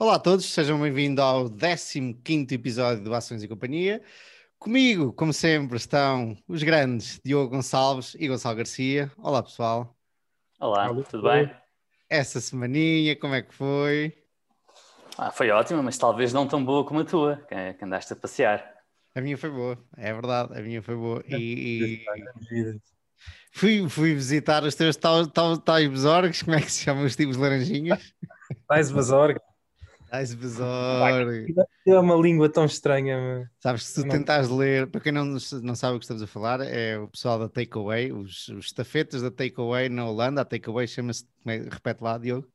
Olá a todos, sejam bem-vindos ao 15 episódio do Ações e Companhia. Comigo, como sempre, estão os grandes Diogo Gonçalves e Gonçalo Garcia. Olá, pessoal. Olá, Olá tudo bem? Essa semaninha, como é que foi? Ah, foi ótima, mas talvez não tão boa como a tua, que andaste a passear. A minha foi boa, é verdade, a minha foi boa. E, e... Fui, fui visitar os teus tais, tais, tais como é que se chamam os tipos laranjinhas? Tais besorgos. Tais besorgos. É uma língua tão estranha. Meu. Sabes, se tu não... tentares ler, para quem não, não sabe o que estamos a falar, é o pessoal da Takeaway, os, os estafetas da Takeaway na Holanda. A Takeaway chama-se, é, repete lá, Diogo.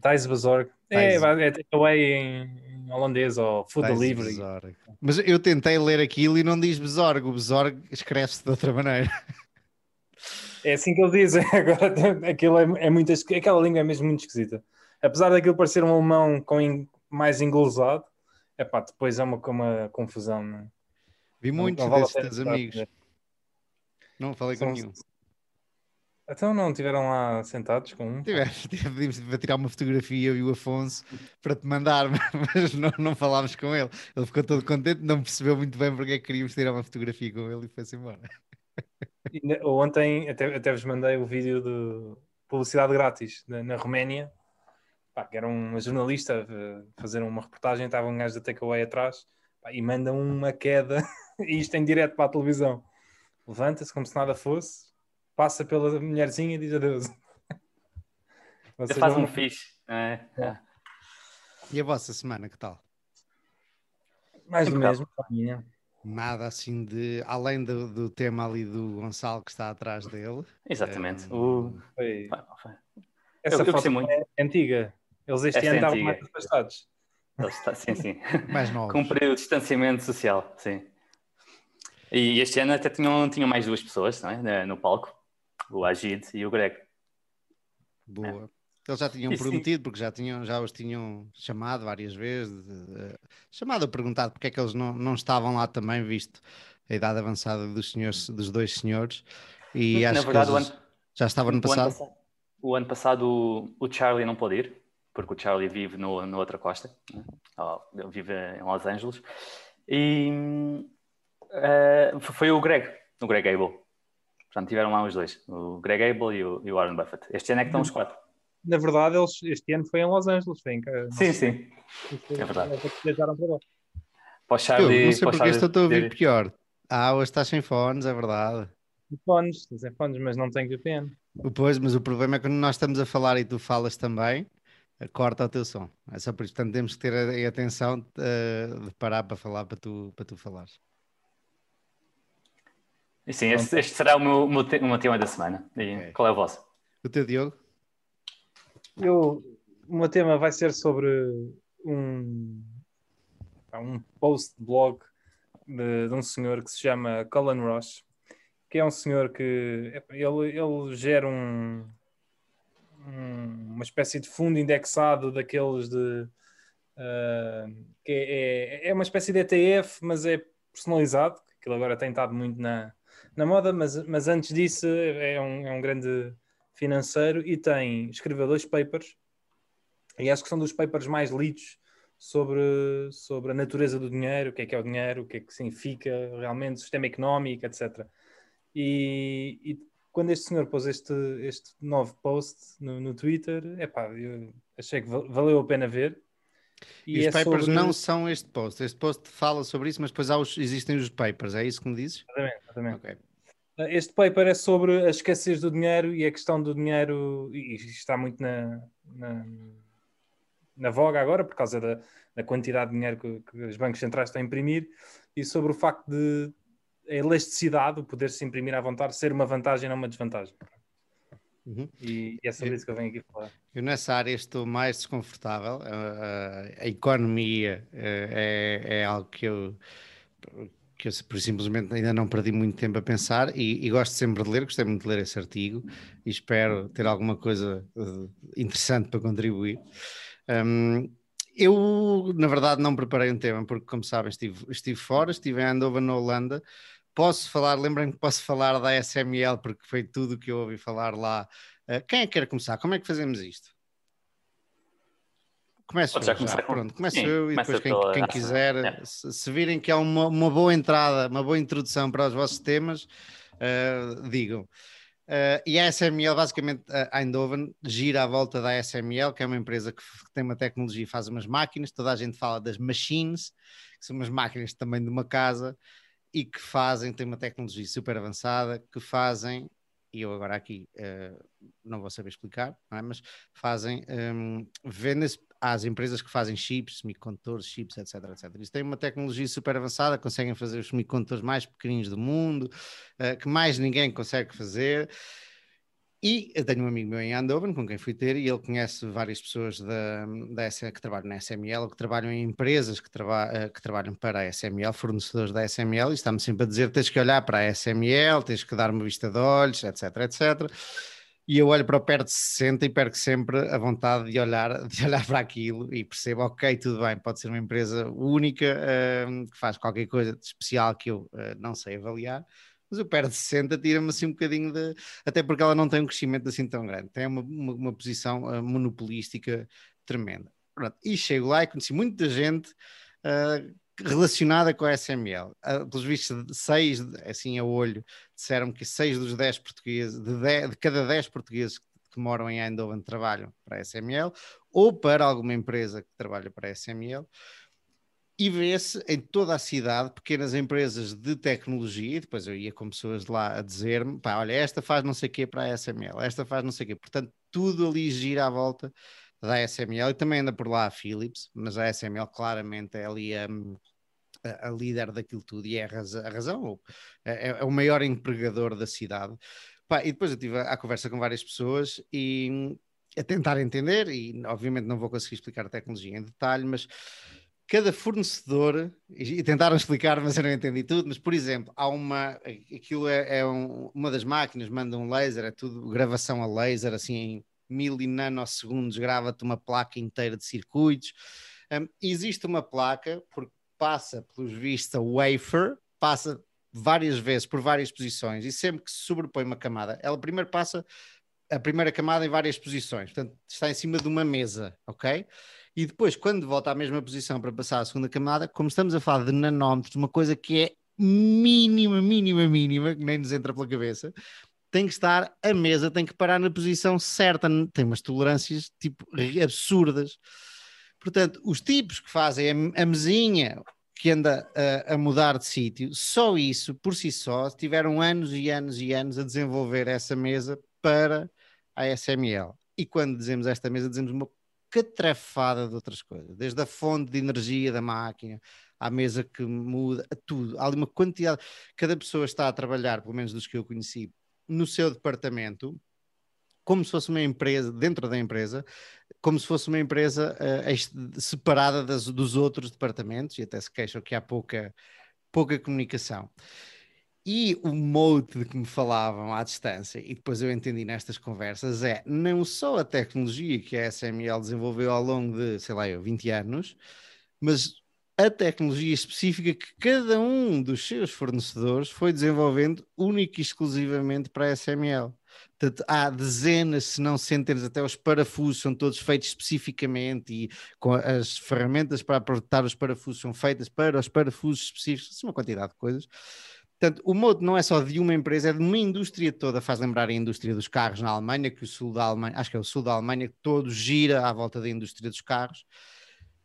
Tais Besorg. É, é takeaway em, holandês ou food Tais delivery. Besorg. Mas eu tentei ler aquilo e não diz Besorg. O Besorg escreve-se de outra maneira. É assim que ele diz. Agora, aquilo é, é muito, aquela língua é mesmo muito esquisita. Apesar daquilo parecer um alemão com mais englosado, é pá, depois é uma, uma confusão. Não? É? Vi muitos desses teus amigos. Não falei São... com nenhum. Então não tiveram lá sentados com um? Tivemos, tivemos tirar uma fotografia eu e o Afonso para te mandar, mas não, não falámos com ele. Ele ficou todo contente, não percebeu muito bem porque é que queríamos tirar uma fotografia com ele e foi-se embora. Ontem até, até vos mandei o vídeo de publicidade grátis na, na Roménia, pá, que era uma jornalista fazer uma reportagem, estava um gajo da Takeaway atrás pá, e manda uma queda, e isto em direto para a televisão. Levanta-se como se nada fosse, passa pela mulherzinha e diz adeus. Você faz um fixe. É. É. E a vossa semana, que tal? Mais do mesmo, minha. Nada assim de. Além do, do, tema ali do Gonçalo que está atrás dele. Exatamente. Um... foi... Essa eu, foto muito. é antiga. Eles este Esta ano é estavam mais afastados. Sim, sim. mais novos. Cumpriu o distanciamento social, sim. E este ano até tinham, tinham mais duas pessoas não é? no palco: o Agid e o Greg. Boa. É. Eles já tinham prometido, porque já, tinham, já os tinham chamado várias vezes, uh, chamado a perguntar porque é que eles não, não estavam lá também, visto a idade avançada dos, senhores, dos dois senhores. E Na acho verdade, que ano, já estava no passado. Ano, o ano passado o, o, Charlie não pôde ir, porque o Charlie vive no, na outra costa, né? ele vive em Los Angeles. E uh, foi o Greg, o Greg Abel. Portanto, tiveram lá os dois, o Greg Abel e o, e o Warren Buffett. Este ano é que estão os quatro na verdade, eles, este ano foi em Los Angeles. Foi em, sim, sim. É verdade. Viajaram para lá. Para o Charlie, não sei porque estou a ouvir pior. Ah, hoje estás sem fones, é verdade. Fones, sem fones, mas não tenho VPN. Pois, mas o problema é que quando nós estamos a falar e tu falas também, corta o teu som. É só por isso. Portanto, temos que ter a, a atenção uh, de parar para falar para tu, para tu falares. sim, este, este, será o meu, meu, te, o meu tema da semana. E okay. Qual é o vosso? O teu Diogo? Eu, o meu tema vai ser sobre um, um post de blog de, de, um senhor que se chama Colin Ross, que é um senhor que ele, ele gera um, um, uma espécie de fundo indexado daqueles de uh, que é, é, é, uma espécie de ETF, mas é personalizado, ele agora tem estado muito na, na moda, mas, mas antes disso é um, é um grande financeiro e tem, escreveu dois papers, e acho que são dos papers mais lidos sobre, sobre a natureza do dinheiro, o que é que é o dinheiro, o que é que significa realmente o sistema económico, etc. E, e quando este senhor pôs este, este novo post no, no Twitter, epá, eu achei que valeu a pena ver. E, e os é papers sobre... não são este post. Este post fala sobre isso, mas depois os, existem os papers, é isso que me dizes? Exatamente, exatamente. Okay. Este paper é sobre a escassez do dinheiro e a questão do dinheiro, e está muito na, na, na voga agora, por causa da, da quantidade de dinheiro que, que, os bancos centrais estão a imprimir, e sobre o facto de a elasticidade, o poder se imprimir à vontade, ser uma vantagem, não uma desvantagem. Uhum. E, e, é sobre isso que eu venho aqui falar. Eu nessa área estou mais desconfortável. a economia eh, é, é algo que eu que eu por simplesmente ainda não perdi muito tempo a pensar e, e, gosto sempre de ler, gostei muito de ler esse artigo e espero ter alguma coisa uh, interessante para contribuir. Um, eu, na verdade, não preparei um tema, porque, como sabem, estive, estive fora, estive em Andova, na Holanda. Posso falar, lembrem que posso falar da SML, porque foi tudo o que eu ouvi falar lá. Uh, quem é que quer começar? Como é que fazemos isto? Começo eu, já começar com- Pronto, começo Sim, eu e depois quem, pela quem quiser, É. se, se virem que é uma, uma boa entrada, uma boa introdução para os vossos temas, uh, digam. Uh, e a SML, basicamente, a Eindhoven gira à volta da SML, que é uma empresa que tem uma tecnologia e faz umas máquinas. Toda a gente fala das machines, que são umas máquinas também de uma casa e que fazem, tem uma tecnologia super avançada, que fazem, e eu agora aqui uh, não vou saber explicar, é? mas fazem, um, vendem-se às empresas que fazem chips, semicondutores, chips, etc, etc. Eles têm uma tecnologia super avançada, conseguem fazer os semicondutores mais pequeninos do mundo, uh, que mais ninguém consegue fazer. E eu tenho um amigo meu em Andover, com quem fui ter, e ele conhece várias pessoas da, da que trabalham na SML, que trabalham em empresas que, traba, eh, que trabalham para a SML, fornecedores da SML, e está-me sempre a dizer: tens que olhar para a SML, tens que dar uma vista de olhos, etc, etc. E eu olho para o perto de 60 e perco sempre a vontade de olhar, de olhar para aquilo e percebo, ok, tudo bem, pode ser uma empresa única eh, que faz qualquer coisa de especial que eu eh, não sei avaliar, mas o perto de 60 tira-me assim um bocadinho de. Até porque ela não tem um crescimento assim tão grande, tem uma, uma, uma posição uh, monopolística tremenda. Pronto. E chego lá e conheci muita gente uh, relacionada com a SML. Uh, pelos vistos, seis, assim a olho, disseram que seis dos dez portugueses, de, dez, de cada dez portugueses que moram em Eindhoven trabalham para a SML ou para alguma empresa que trabalha para a SML e vê-se em toda a cidade pequenas empresas de tecnologia, e depois eu ia com pessoas lá a dizer-me, pá, olha, esta faz não sei o quê para a SML, esta faz não sei o quê, portanto tudo ali gira à volta da SML e também anda por lá a Philips, mas a SML claramente é ali a, a, a líder daquilo tudo e é a, raz a razão, é, é, o maior empregador da cidade. Pá, e depois eu estive a conversa com várias pessoas e a tentar entender, e obviamente não vou conseguir explicar a tecnologia em detalhe, mas cada fornecedor, e tentaram explicar, mas eu não entendi tudo, mas por exemplo, há uma, aquilo é, é um, uma das máquinas, manda um laser, é tudo gravação a laser, assim em mil e nanosegundos, grava-te uma placa inteira de circuitos. Um, existe uma placa, porque passa, pelos vistos, a wafer, passa várias vezes por várias posições, e sempre que se sobrepõe uma camada, ela primeiro passa a primeira camada em várias posições, portanto está em cima de uma mesa, ok? E depois, quando volta à mesma posição para passar à segunda camada, como estamos a falar de nanómetros, uma coisa que é mínima, mínima, mínima, que nem nos entra pela cabeça, tem que estar, a mesa tem que parar na posição certa, tem umas tolerâncias tipo absurdas. Portanto, os tipos que fazem a, mesinha que anda a, a mudar de sítio, só isso, por si só, tiveram anos e anos e anos a desenvolver essa mesa para a SML. E quando dizemos esta mesa, dizemos uma catrafada de outras coisas, desde a fonte de energia da máquina, à mesa que muda, a tudo. Há ali uma quantidade. Cada pessoa está a trabalhar, pelo menos dos que eu conheci, no seu departamento, como se fosse uma empresa, dentro da empresa, como se fosse uma empresa uh, separada das, dos outros departamentos, e até se queixam que há pouca, pouca comunicação. E o mode de que me falavam à distância, e depois eu entendi nestas conversas, é não só a tecnologia que a SML desenvolveu ao longo de, sei lá, eu, 20 anos, mas a tecnologia específica que cada um dos seus fornecedores foi desenvolvendo única e exclusivamente para a SML. Portanto, há dezenas, se não centenas, até os parafusos são todos feitos especificamente e as ferramentas para apertar os parafusos são feitas para os parafusos específicos, uma quantidade de coisas. Portanto, o Mode não é só de uma empresa, é de uma indústria toda. Faz lembrar a indústria dos carros na Alemanha, que o sul da Alemanha, acho que é o sul da Alemanha, que todo gira à volta da indústria dos carros.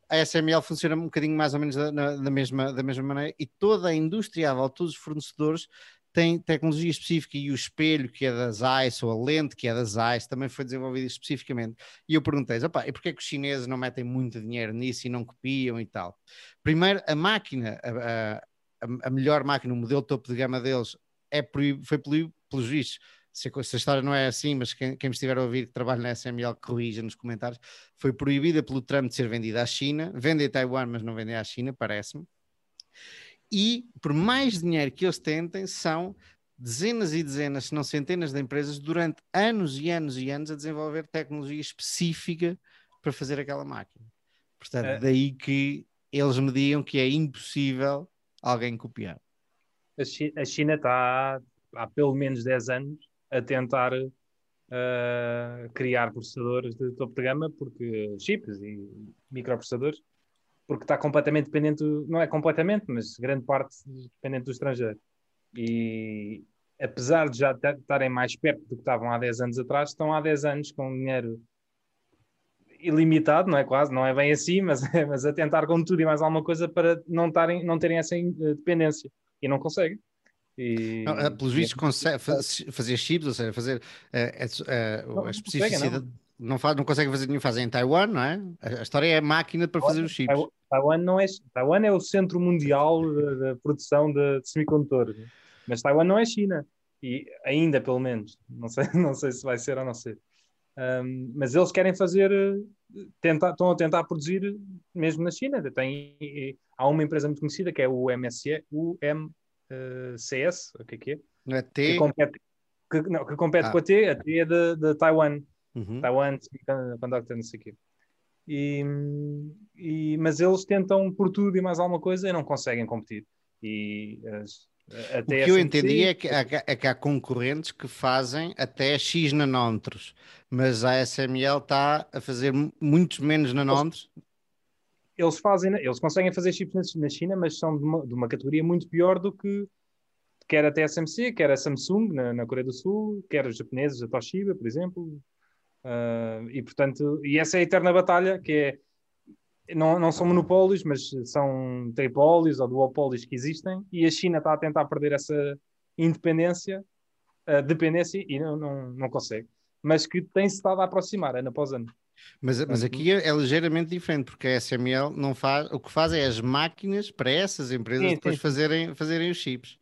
A SML funciona um bocadinho mais ou menos da, da, mesma, da mesma maneira e toda a indústria à volta, todos os fornecedores têm tecnologia específica e o espelho que é da Zeiss ou a lente que é da Zeiss também foi desenvolvido especificamente. E eu perguntei, e porquê que os chineses não metem muito dinheiro nisso e não copiam e tal? Primeiro, a máquina, a, a a, melhor máquina, o modelo topo de gama deles é proib, foi proibido pelos vistos. Se a, se a, história não é assim, mas quem, quem me estiver a ouvir que trabalha na SML corrija nos comentários, foi proibida pelo Trump de ser vendida à China, vende a Taiwan, mas não vende à China, parece-me. E por mais dinheiro que eles tentem, são dezenas e dezenas, se não centenas de empresas durante anos e anos e anos a desenvolver tecnologia específica para fazer aquela máquina. Portanto, é. daí que eles me digam que é impossível alguém copiar. A China está há pelo menos 10 anos a tentar uh, criar processadores de topo de gama, porque chips e microprocessadores, porque está completamente dependente, não é completamente, mas grande parte dependente do estrangeiro. E apesar de já estarem mais perto do que estavam há 10 anos atrás, estão há 10 anos com dinheiro ilimitado, não é quase, não é bem assim, mas, mas a tentar com tudo e mais alguma coisa para não, tarem, não terem essa dependência. E não conseguem. E... Não, eh, pelos vistos, consegue fazer chips, ou seja, fazer uh, uh, não, a especificidade. Não, não, faz, não consegue fazer nenhum, fazem em Taiwan, não é? A, história é a máquina para fazer os chips. Taiwan, não é, Taiwan é o centro mundial da produção de, de semicondutores, mas Taiwan não é China, e ainda pelo menos, não sei, não sei se vai ser ou não ser. Um, mas eles querem fazer, tentar, estão a tentar produzir mesmo na China. Tem, há uma empresa muito conhecida que é o MSE, o M, uh, CS, o que é que é? Não é T? Que compete, que, não, que compete ah. com a T, a T é de, de Taiwan. Uhum. Taiwan, Conductor, não sei o quê. E, e, mas eles tentam por tudo e mais alguma coisa e não conseguem competir. E as, até o que eu entendi é que, há, é que há concorrentes que fazem até X nanómetros, mas a SML está a fazer muitos menos nanómetros eles fazem, eles conseguem fazer chips na China, mas são de uma, de uma categoria muito pior do que quer a TSMC, quer a Samsung na, na Coreia do Sul, quer os japoneses, a Toshiba, por exemplo. Uh, e portanto, e essa é a eterna batalha que é não, não são monopólios, mas são tripólios ou duopólios que existem, e a China está a tentar perder essa independência, dependência, e não, não, não consegue. Mas que tem-se estado a aproximar ano após ano. Mas, mas aqui é, é, ligeiramente diferente, porque a SML não faz, o que faz é as máquinas para essas empresas sim, depois sim. Fazerem, fazerem os chips.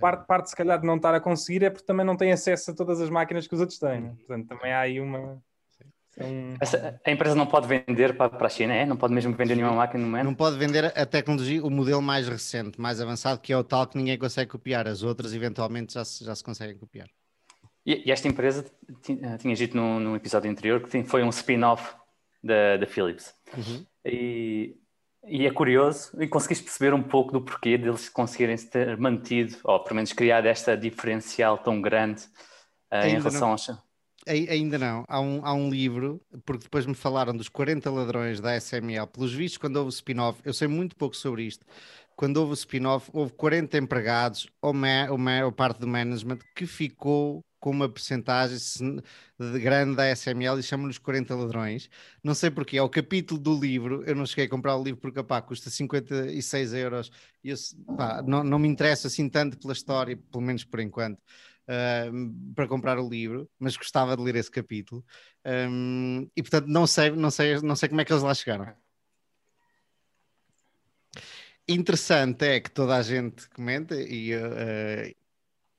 Parte, parte, se calhar, de não estar a conseguir é porque também não tem acesso a todas as máquinas que os outros têm. Né? Portanto, também há aí uma. Um... Essa, a empresa não pode vender para, para a China, é? Não pode mesmo vender nenhuma máquina no momento? Não pode vender a tecnologia, o modelo mais recente, mais avançado, que é o tal que ninguém consegue copiar. As outras, eventualmente, já se, já se conseguem copiar. E, esta empresa, eh, tinha dito num, num episódio anterior, que foi um spin-off da, da Philips. Uhum. E, e, é curioso, e conseguiste perceber um pouco do porquê deles conseguirem ter mantido, ou pelo menos criado esta diferencial tão grande uh, em relação não. aos. Ainda não. Há um, há um livro, porque depois me falaram dos 40 ladrões da SML. Pelos vistos, quando houve o spin-off, eu sei muito pouco sobre isto. Quando houve o spin-off, houve 40 empregados, ou, ma, ou, ma, ou parte do management, que ficou com uma percentagem de grande da SML e chamam-nos 40 ladrões. Não sei porquê, é o capítulo do livro. Eu não cheguei a comprar o livro porque pá, custa 56 euros eu, pá, não, não me interessa assim tanto pela história, pelo menos por enquanto. Uh, para comprar o livro, mas gostava de ler esse capítulo um, e portanto não sei, não sei, não sei como é que eles lá chegaram. Interessante é que toda a gente comenta e uh,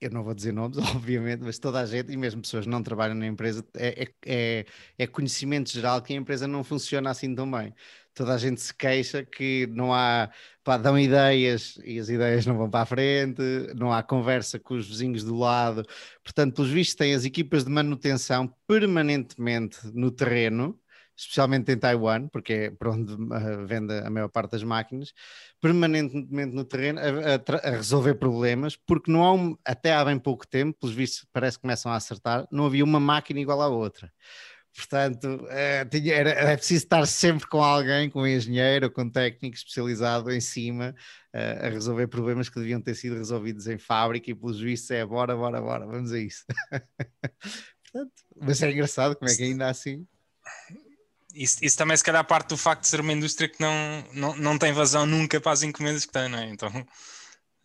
eu não vou dizer nomes, obviamente, mas toda a gente, e mesmo pessoas que não trabalham na empresa, é, é, é, é conhecimento geral que a empresa não funciona assim tão bem. Toda a gente se queixa que não há, pá, dão ideias e as ideias não vão para a frente, não há conversa com os vizinhos do lado. Portanto, pelos vistos, têm as equipas de manutenção permanentemente no terreno, especialmente em Taiwan, porque é por onde uh, vende a maior parte das máquinas, permanentemente no terreno a, a, a, resolver problemas, porque não há um, até há bem pouco tempo, pelos vistos parece que começam a acertar, não havia uma máquina igual à outra. Portanto, é, era, preciso estar sempre com alguém, com um engenheiro, com um técnico especializado em cima, uh, a resolver problemas que deviam ter sido resolvidos em fábrica e pelos vistos é bora, bora, bora, vamos a isso. Portanto, mas é engraçado como é que ainda assim isso, isso, também se calhar parte do facto de ser uma indústria que não, não, não tem vazão nunca para as encomendas que tem, não é? Então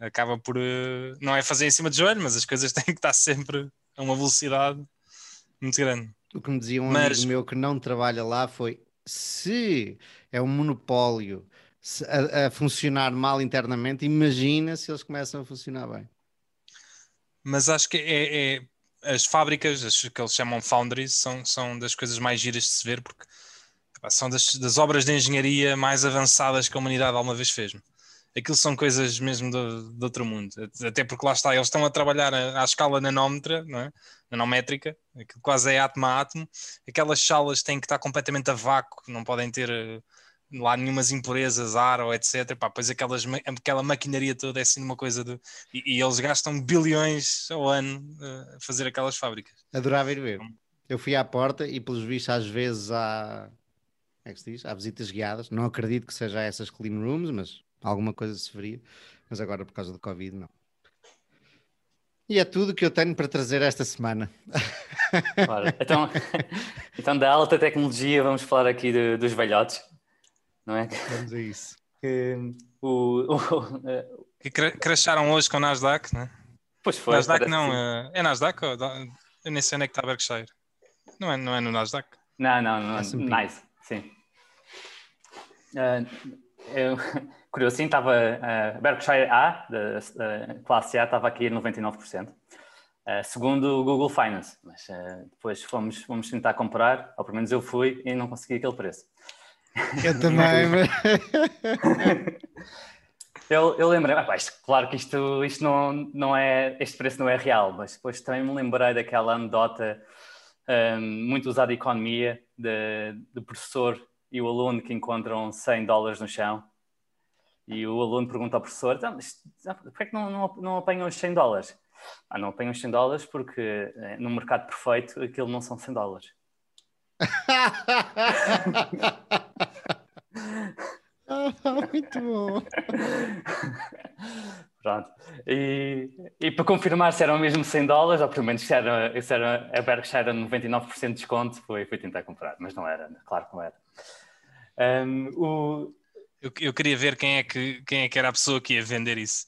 acaba por eh, não é fazer em cima de joelho, mas as coisas têm que estar sempre a uma velocidade muito grande. O que me dizia um mas... amigo meu que não trabalha lá foi se é um monopólio a, a, funcionar mal internamente, imagina se eles começam a funcionar bem. Mas acho que é, é as fábricas, as que eles chamam foundries, são, são das coisas mais giras de se ver, porque são das, das, obras de engenharia mais avançadas que a humanidade alguma vez fez. Aquilo são coisas mesmo do, do outro mundo. Até porque lá está, eles estão a trabalhar à, à escala nanómetra, não é? Nanométrica, aquilo quase é átomo a átomo. Aquelas salas têm que estar completamente a vácuo, não podem ter lá nenhumas impurezas, ar ou etc. Pá, pois aquelas, aquela maquinaria toda é assim uma coisa de. E, e eles gastam bilhões ao ano uh, a fazer aquelas fábricas. Adorava ir ver. Eu fui à porta e, pelos vistos, às vezes há. Como é que se diz? Há visitas guiadas. Não acredito que seja essas clean rooms, mas alguma coisa se veria. Mas agora, por causa do Covid, não. E é tudo que eu tenho para trazer esta semana. Claro. Então, então, da alta tecnologia, vamos falar aqui de, dos velhotes, não é? Vamos a isso. Que, o, o, que cresceram hoje com o Nasdaq, né? Pois foi. Nasdaq não, é, é Nasdaq? Ou, eu nem sei onde é que está a Berkshire. Não é, não é no Nasdaq? Não, não, não. É nice, sim. Uh, eu, curioso, sim, estava uh, Berkshire A, da classe A, estava aqui a 99%. Uh, segundo o Google Finance, mas uh, depois fomos, fomos tentar comprar, ou pelo menos eu fui e não consegui aquele preço. Eu também, mas... eu, eu lembrei, ah, isto, claro que isto, isto não, não é, este preço não é real, mas depois também me lembrei daquela anedota um, muito usada em economia, de, de professor e o aluno que encontram 100 dólares no chão e o aluno pergunta ao professor, então, mas, por que não, não, não apanham os 100 dólares? Ah, não apanham os 100 dólares porque eh, no mercado perfeito aquilo não são 100 dólares. Muito bom. Pronto. E, e, para confirmar se eram mesmo 100 dólares, ou pelo menos se era, se era a Berkshire era 99% de desconto, foi, foi tentar comprar, mas não era, claro que não era. Um, o... eu, eu, queria ver quem é, que, quem é que era a pessoa que ia vender isso.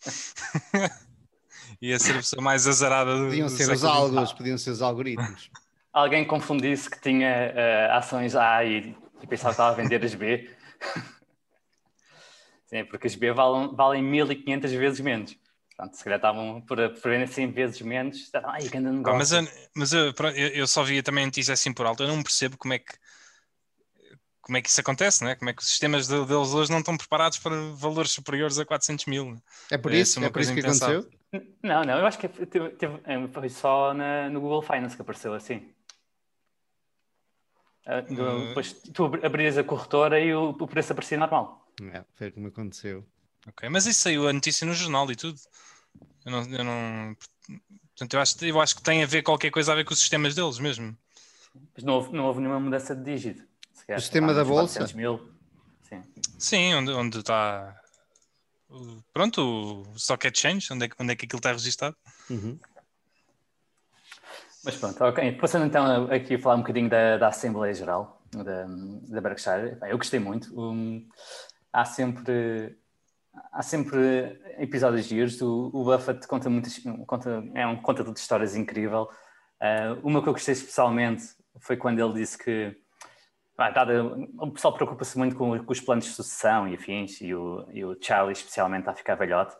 ia ser a pessoa mais azarada do Podiam ser os algos, podiam ser os algoritmos. Alguém confundisse que tinha uh, ações A e, e pensava que estava a vender as B. Sim, porque as B valem, valem 1500 vezes menos. Portanto, se calhar estavam por, por 100 vezes menos. Ai, negócio. Ah, mas eu, mas eu, eu só via também notícia assim por alto. Eu não percebo como é que como é que isso acontece, né? como é que os sistemas deles hoje não estão preparados para valores superiores a 400 mil. É por isso, é, é por isso que aconteceu? Não, não, eu acho que teve, teve, é, foi só na, no Google Finance que apareceu assim. Uh, depois tu abrias a corretora e o, o preço aparecia normal. É, foi como aconteceu. Ok, mas isso saiu a notícia no jornal e tudo. Eu não. Eu não... Portanto, eu acho, eu acho que tem a ver qualquer coisa a ver com os sistemas deles mesmo. Mas não houve, não houve nenhuma mudança de dígito. O sistema da bolsa? Mil. Sim. Sim, onde, onde está. Pronto, o Stock Exchange, onde é, onde é que aquilo está registado. Uhum. Mas pronto, ok. Passando então aqui a falar um bocadinho da, da Assembleia Geral da, da Berkshire, eu gostei muito. Um, há sempre há sempre episódios giros. O, o Buffett conta muitas, conta, é um contador de histórias incrível. Uh, uma que eu gostei especialmente foi quando ele disse que ah, dado, o pessoal preocupa-se muito com, com, os planos de sucessão e afins, e o, e o Charlie especialmente está a ficar velhote,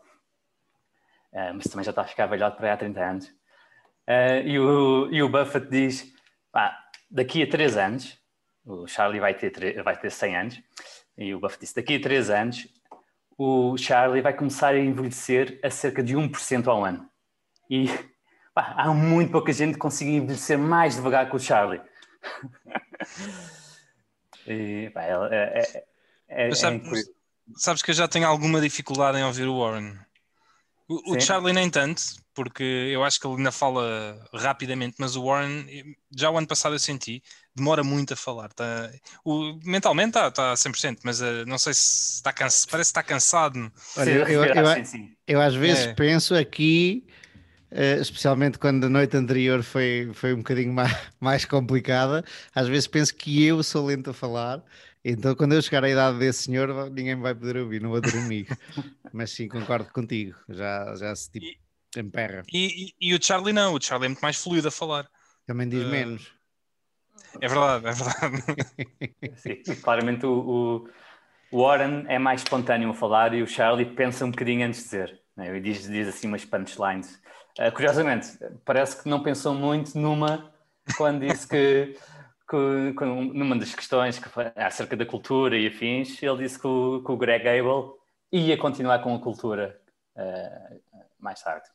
uh, mas também já está a ficar velhote para aí há 30 anos. Uh, e, o, e o Buffett diz, ah, daqui a 3 anos, o Charlie vai ter, vai ter 100 anos, e o Buffett disse, daqui a 3 anos, o Charlie vai começar a envelhecer a cerca de 1% ao ano. E há muito pouca gente que consiga envelhecer mais devagar que o Charlie. E, pá, é, é, é, é sabes, sabes, que eu já tenho alguma dificuldade em ouvir o Warren. O, o Charlie nem tanto, porque eu acho que ele ainda fala rapidamente, mas o Warren, já o ano passado eu senti, demora muito a falar. Tá, o, mentalmente está tá 100%, mas uh, não sei se está cansado, parece que está cansado. Olha, eu, eu, eu, eu, às vezes é. penso aqui Uh, especialmente quando a noite anterior foi, foi um bocadinho mais, mais complicada. Às vezes penso que eu sou lento a falar, então quando eu chegar à idade desse senhor, ninguém me vai poder ouvir, não vou ter amigo. Mas sim, concordo contigo, já, já se tipo, emperra. E, e, e, o Charlie não, o Charlie é muito mais fluido a falar. Também diz uh... menos. É verdade, é verdade. Sim, claramente o, o Warren é mais espontâneo a falar e o Charlie pensa um bocadinho antes de dizer. Né? E diz, diz assim umas punchlines Uh, curiosamente, parece que não pensou muito numa quando disse que, que, que, numa das questões que foi acerca da cultura e afins, ele disse que o, que o Greg Abel ia continuar com a cultura uh, mais tarde.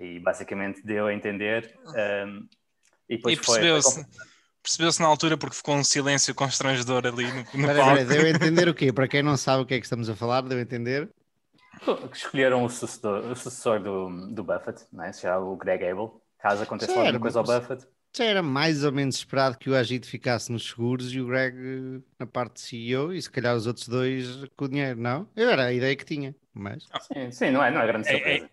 E basicamente deu a entender. Um, e, e percebeu-se. percebeu-se na altura porque ficou um silêncio constrangedor ali no, no palco. deu a entender o quê? Para quem não sabe o que é que estamos a falar, deu a entender? Que Escolheram o sucessor, o sucessor do, do Buffett, não é? já o Greg Abel. Caso aconteça alguma coisa ao Buffett. Já era mais ou menos esperado que o Agito ficasse nos seguros e o Greg na parte de CEO e se calhar os outros dois com o dinheiro, não? Eu era a ideia que tinha, mas Sim, sim, não é, não é grande É- surpresa.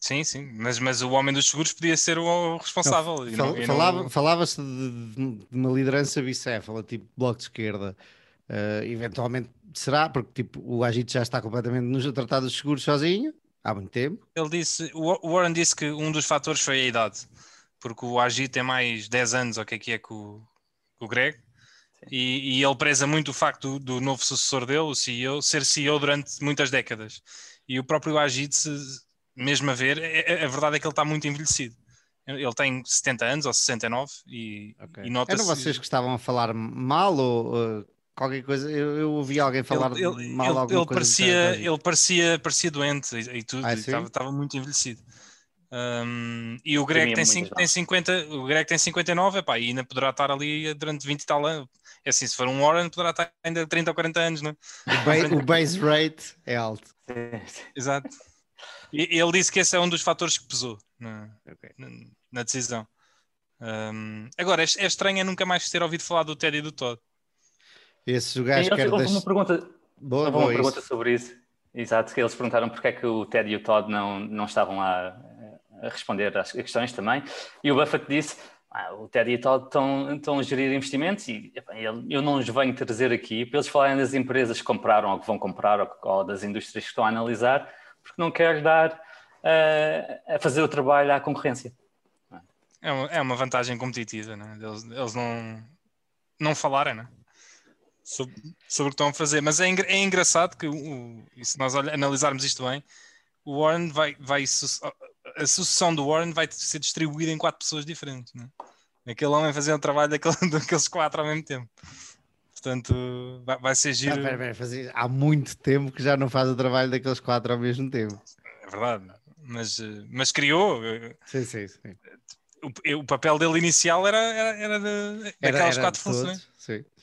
Sim, sim, mas, mas o homem dos seguros podia ser o responsável. Fal- não- e não- falava- Falava-se de, de- de uma liderança bicéfala, tipo bloco de esquerda. Eh, eventualmente será, porque tipo, o Agito já está completamente nos a tratar dos seguros sozinho há muito tempo. Ele disse, o Warren disse que um dos fatores foi a idade, porque o Agi tem mais 10 anos, ou o que é que é que o, Greg, e, e ele preza muito o facto do, do novo sucessor dele, o CEO, ser CEO durante muitas décadas. E o próprio Agi, se mesmo a ver, é- é- a verdade é que ele está muito envelhecido. Ele tem 70 anos ou 69 e, e nota-se... Eram vocês que estavam a falar mal ou eh, qualquer coisa? Eu, eu ouvi alguém falar ele, ele- mal ele- alguma ele coisa parecia, ele parecia, parecia doente e, e tudo, Ah, estava, estava muito envelhecido. Um, e o Greg tem, cinco- tem 50, o Greg tem 59, epá, e ainda poderá estar ali durante 20 e tal anos. É assim, se for um Warren, poderá estar ainda 30 ou 40 anos, não é? O, ba- o base rate é alto. Exato. E ele disse que esse é um dos fatores que pesou na, Ok. na, na decisão. Um, agora, é, é estranho é nunca mais ter ouvido falar do Ted e do Todd. Esses gajos que houve uma pergunta, Boa, houve uma boa, pergunta isso. sobre isso. Exato, que eles perguntaram porque é que o Ted e o Todd não, não estavam lá a responder às questões também. E o Buffett disse: "Ah, o Ted e o Todd estão, estão a gerir investimentos e eu não os venho trazer aqui para eles falarem das empresas que compraram ou que vão comprar ou, ou das indústrias que estão a analisar, porque não quero dar eh, a fazer o trabalho à concorrência. É uma, é uma vantagem competitiva, né? Eles, eles não, não falarem, né? Sobre, sobre o que estão a fazer. Mas é, é engraçado que, o, se nós analisarmos isto bem, o Warren vai, vai a sucessão do Warren vai ser distribuída em quatro pessoas diferentes, né? Aquele homem fazia o trabalho daquele, daqueles quatro ao mesmo tempo. Portanto, vai, vai ser Ah, giro. pera, pera, fazia- há muito tempo que já não faz o trabalho daqueles quatro ao mesmo tempo. É verdade. Mas, eh, mas criou. eh, Sim, sim, sim. O, o papel dele inicial era, era, era de, Era- daquelas era quatro todos. funções. Sim, sim.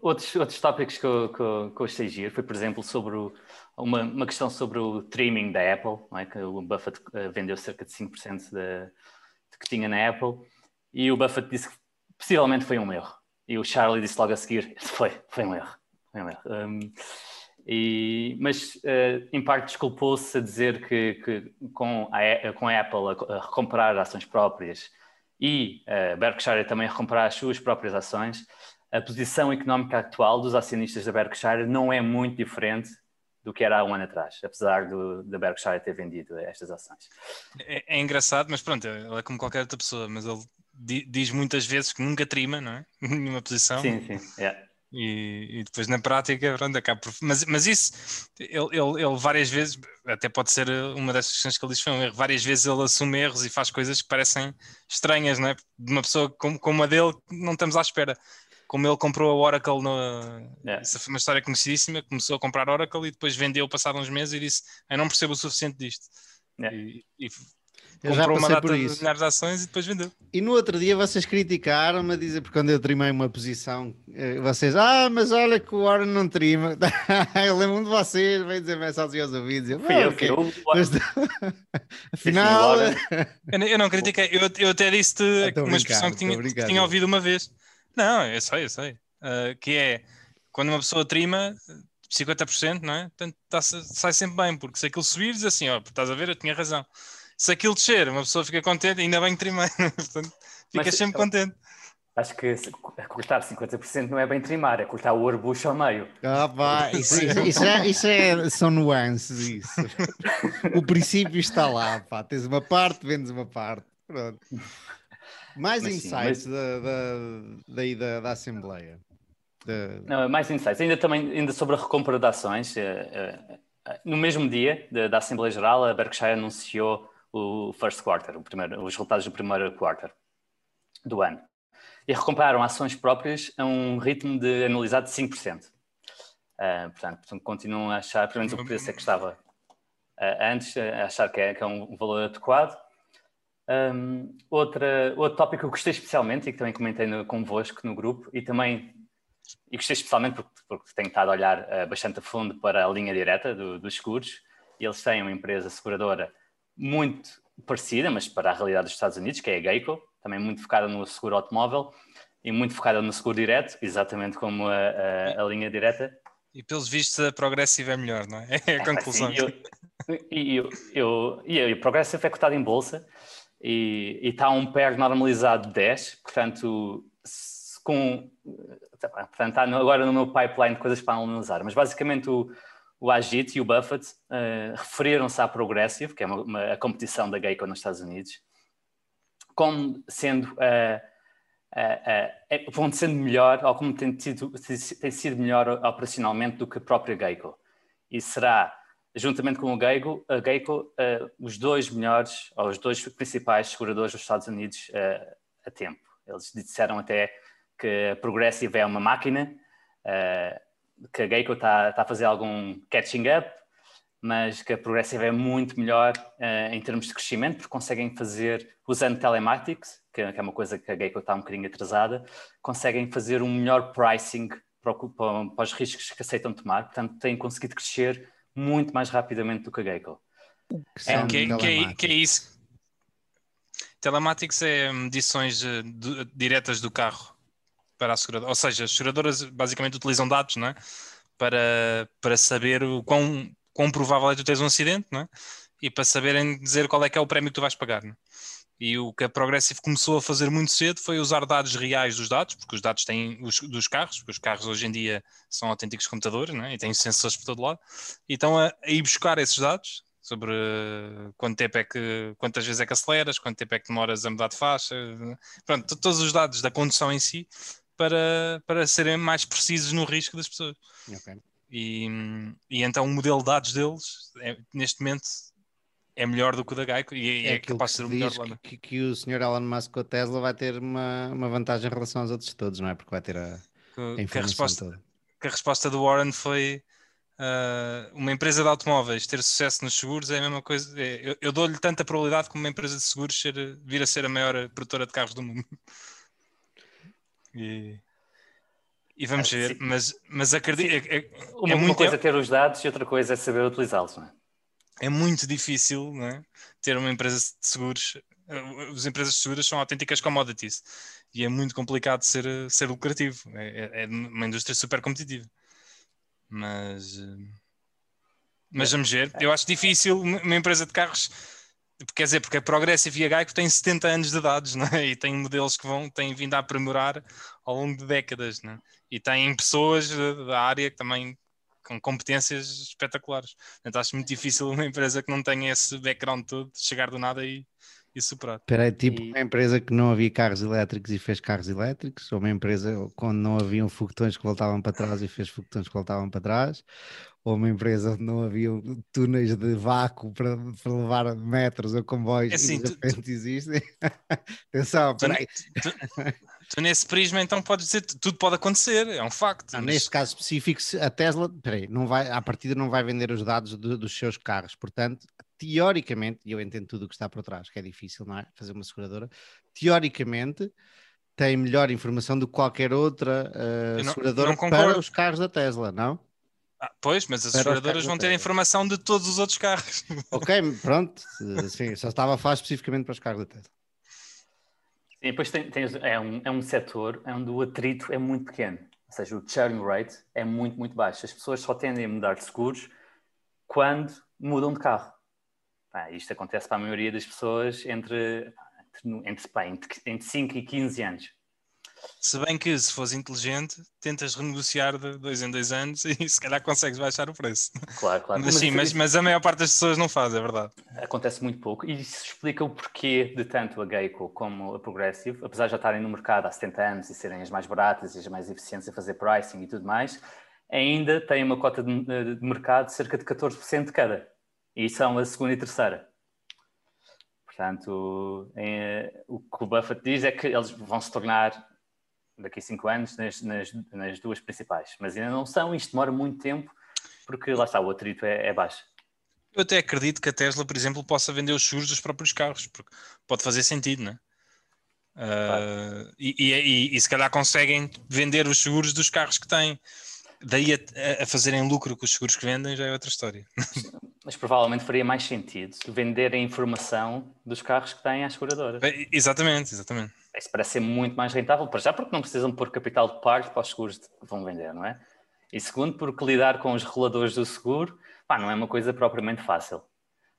Outros, outros tópicos que eu, eu achei giro foi, por exemplo, sobre o- uma, uma questão sobre o trimming da Apple, é? que o Buffett eh, vendeu cerca de 5% de, de que tinha na Apple e o Buffett disse que possivelmente foi um erro. E o Charlie disse logo a seguir: foi, foi um erro. Foi um erro. Um, e, mas, eh, em parte, desculpou-se a dizer que, que com, a, com a Apple a, a recomprar ações próprias e a Berkshire também a recomprar as suas próprias ações, a posição económica atual dos acionistas da Berkshire não é muito diferente do que era há um ano atrás, apesar do, da Berkshire ter vendido estas ações. É, é engraçado, mas pronto, ele é como qualquer outra pessoa, mas ele di- diz muitas vezes que nunca trima, não é? Nenhuma posição. Sim, sim. é. E, e depois na prática, pronto, acaba por... mas, mas isso, ele, ele, ele várias vezes, até pode ser uma das questões que ele diz foi um erro, várias vezes ele assume erros e faz coisas que parecem estranhas, não é? De uma pessoa como, como a dele, não estamos à espera. Como ele comprou a Oracle, no... É. essa foi uma história conhecidíssima, começou a comprar Oracle e depois vendeu passado uns meses e disse, eu não percebo o suficiente disto. É. E, e Eu já comprou uma data por de isso. milhares de ações e depois vendeu. E no outro dia vocês criticaram-me a dizer, porque quando eu trimei uma posição, eh, vocês, ah, mas olha que o Warren não trima. eu lembro-me de vocês, vem dizer-me essa aos ouvidos. Eu, Fui "Ah, eu, ok." fui eu. Mas, afinal, Eu, não- critiquei, eu, eu até disse-te Ah, uma expressão que tinha, que tinha ouvido uma vez. Não, eu sei, eu sei. Ah, que é quando uma pessoa trima 50%, não é? Portanto, tá- sai sempre bem, porque se aquilo subir, diz assim, ó, estás a ver, eu tinha razão. Se aquilo descer, uma pessoa fica contente, ainda bem que trimei, Portanto, ficas Mas- sempre contente. Acho que se- cortar 50% não é bem trimar, é cortar o arbusto ao meio. Ah, pá, isso, isso- isso é, isso é- são nuances, isso. O princípio está lá, pá. Tens uma parte, vendes uma parte. Pronto. Mais Mas sim, insights da, da, daí da, da Assembleia. Da- Não, mais insights. Ainda também ainda sobre a recompra de ações. eh, eh, no mesmo dia da, Assembleia Geral, a Berkshire anunciou o first quarter, o primeiro, os resultados do primeiro quarter do ano. E recompraram ações próprias a um ritmo de anualizado de 5%. Eh, portanto, portanto, continuam a achar, pelo menos o preço é que estava eh, antes, a achar que é, que é um valor adequado. Um, outra, outro tópico que eu gostei especialmente e que também comentei no, convosco no grupo e também e gostei especialmente porque, porque tenho estado a olhar uh, bastante a fundo para a linha direta do, dos seguros e eles têm uma empresa seguradora muito parecida, mas para a realidade dos Estados Unidos, que é a Geico, também muito focada no seguro automóvel e muito focada no seguro direto, exatamente como a, a, a linha direta. E pelos vistos a Progressive é melhor, não é? É a conclusão. Sim, eu, e eu, eu, eu, eu, Progressive é cotado em bolsa e, está um PER normalizado de 10, portanto, com, portanto está agora no meu pipeline de coisas para analisar, mas basicamente o, o Agit e o Buffett uh, referiram-se à Progressive, que é uma, uma, a competição da Geico nos Estados Unidos, como sendo, uh, uh, vão sendo melhor, ou como tem, tido, tem sido melhor operacionalmente do que a própria Geico. E será, juntamente com o Geico, a Geico os dois melhores, ou os dois principais seguradores dos Estados Unidos a tempo. Eles disseram até que a Progressive é uma máquina, que a Geico está, está a fazer algum catching up, mas que a Progressive é muito melhor uh, em termos de crescimento, porque conseguem fazer, usando telematics, que, que, é uma coisa que a Geico está um bocadinho atrasada, conseguem fazer um melhor pricing para, para, para, os riscos que aceitam tomar, portanto têm conseguido crescer muito mais rapidamente do que a Geico. Que, é, que, que, é, que é isso? Telematics é medições uh, diretas do carro para a seguradora, ou seja, as seguradoras basicamente utilizam dados, não é? Para, para saber o quão quão provável é tu teres um acidente, não é? E para saberem dizer qual é que é o prémio que tu vais pagar, não é? E o que a Progressive começou a fazer muito cedo foi usar dados reais dos dados, porque os dados têm os, dos carros, porque os carros hoje em dia são autênticos computadores né? e têm sensores por todo lado, e estão a, a ir buscar esses dados sobre quanto tempo é que, quantas vezes é que aceleras, quanto tempo é que demoras a mudar de faixa, pronto, todos os dados da condução em si para, para serem mais precisos no risco das pessoas. Okay. E, e então o modelo de dados deles, é, neste momento, é melhor do que o da Geico e é, é capaz de ser o melhor lá. Que, que, o senhor Elon Musk com a Tesla vai ter uma, uma vantagem em relação aos outros todos, não é? Porque vai ter a, a informação que a resposta, toda. Que a resposta do Warren foi uh, uma empresa de automóveis ter sucesso nos seguros é a mesma coisa. É, eu, eu dou-lhe tanta probabilidade como uma empresa de seguros ser, vir a ser a maior produtora de carros do mundo. E, e vamos ah, ver, mas, mas acredito. É, é, uma, é muito, coisa é ter os dados e outra coisa é saber utilizá-los, não é? É muito difícil é? ter uma empresa de seguros. As empresas de seguros são autênticas commodities e é muito complicado ser, ser lucrativo. É, é, é uma indústria super competitiva. Mas, mas vamos ver. Eu acho difícil uma empresa de carros quer dizer, porque a Progressive e a Geico têm 70 anos de dados, é? E têm modelos que vão, têm vindo a aprimorar ao longo de décadas, é? E têm pessoas da área que também com competências espetaculares. Portanto, acho muito difícil uma empresa que não tenha esse background todo chegar do nada e, e superar. Espera aí, tipo e... uma empresa que não havia carros elétricos e fez carros elétricos, ou uma empresa quando não haviam foguetões que voltavam para trás e fez foguetões que voltavam para trás, ou uma empresa onde não havia túneis de vácuo para, para levar metros ou comboios é assim, e de repente tu, existem. Atenção, peraí. Tu, tu, nesse prisma então podes dizer tudo pode acontecer, é um facto. Não, mas... Neste caso específico, a Tesla, peraí, não vai, à partida não vai vender os dados de, dos seus carros, portanto, teoricamente, e eu entendo tudo o que está por trás, que é difícil, não é? Fazer uma seguradora, teoricamente tem melhor informação do que qualquer outra uh, não, seguradora não para os carros da Tesla, não? Ah, pois, mas as seguradoras vão ter a informação de todos os outros carros. Ok, pronto. Sim, só estava a falar especificamente para os carros da Tesla. Sim, depois tem, tem, é, um, é um setor onde o atrito é muito pequeno. Ou seja, o churn rate é muito, muito baixo. As pessoas só tendem a mudar de seguros quando mudam de carro. Ah, isto acontece para a maioria das pessoas entre, entre, entre, entre 5 e 15 anos. Se bem que, se fores inteligente, tentas renegociar de dois em dois anos e se calhar consegues baixar o preço. Claro, claro. Mas, sim, mas, mas, a maior parte das pessoas não faz, é verdade. Acontece muito pouco e isso explica o porquê de tanto a Geico como a Progressive, apesar de já estarem no mercado há 70 anos e serem as mais baratas e as mais eficientes a fazer pricing e tudo mais, ainda têm uma cota de, de mercado de cerca de 14% de cada. E são a segunda e terceira. Portanto, em, o que o Buffett diz é que eles vão se tornar daqui a cinco anos nas, nas, nas, duas principais, mas ainda não são, isto demora muito tempo, porque lá está, o atrito é, é baixo. Eu até acredito que a Tesla, por exemplo, possa vender os seguros dos próprios carros, porque pode fazer sentido, não é? Uh, e, e, e, se calhar conseguem vender os seguros dos carros que têm. Daí a, a, fazerem lucro com os seguros que vendem já é outra história. Mas provavelmente faria mais sentido vender a informação dos carros que têm às seguradoras. Exatamente, exatamente. Isso parece ser muito mais rentável, para já porque não precisam pôr capital de parte para os seguros que vão vender, não é? E segundo, porque lidar com os reguladores do seguro pá, não é uma coisa propriamente fácil.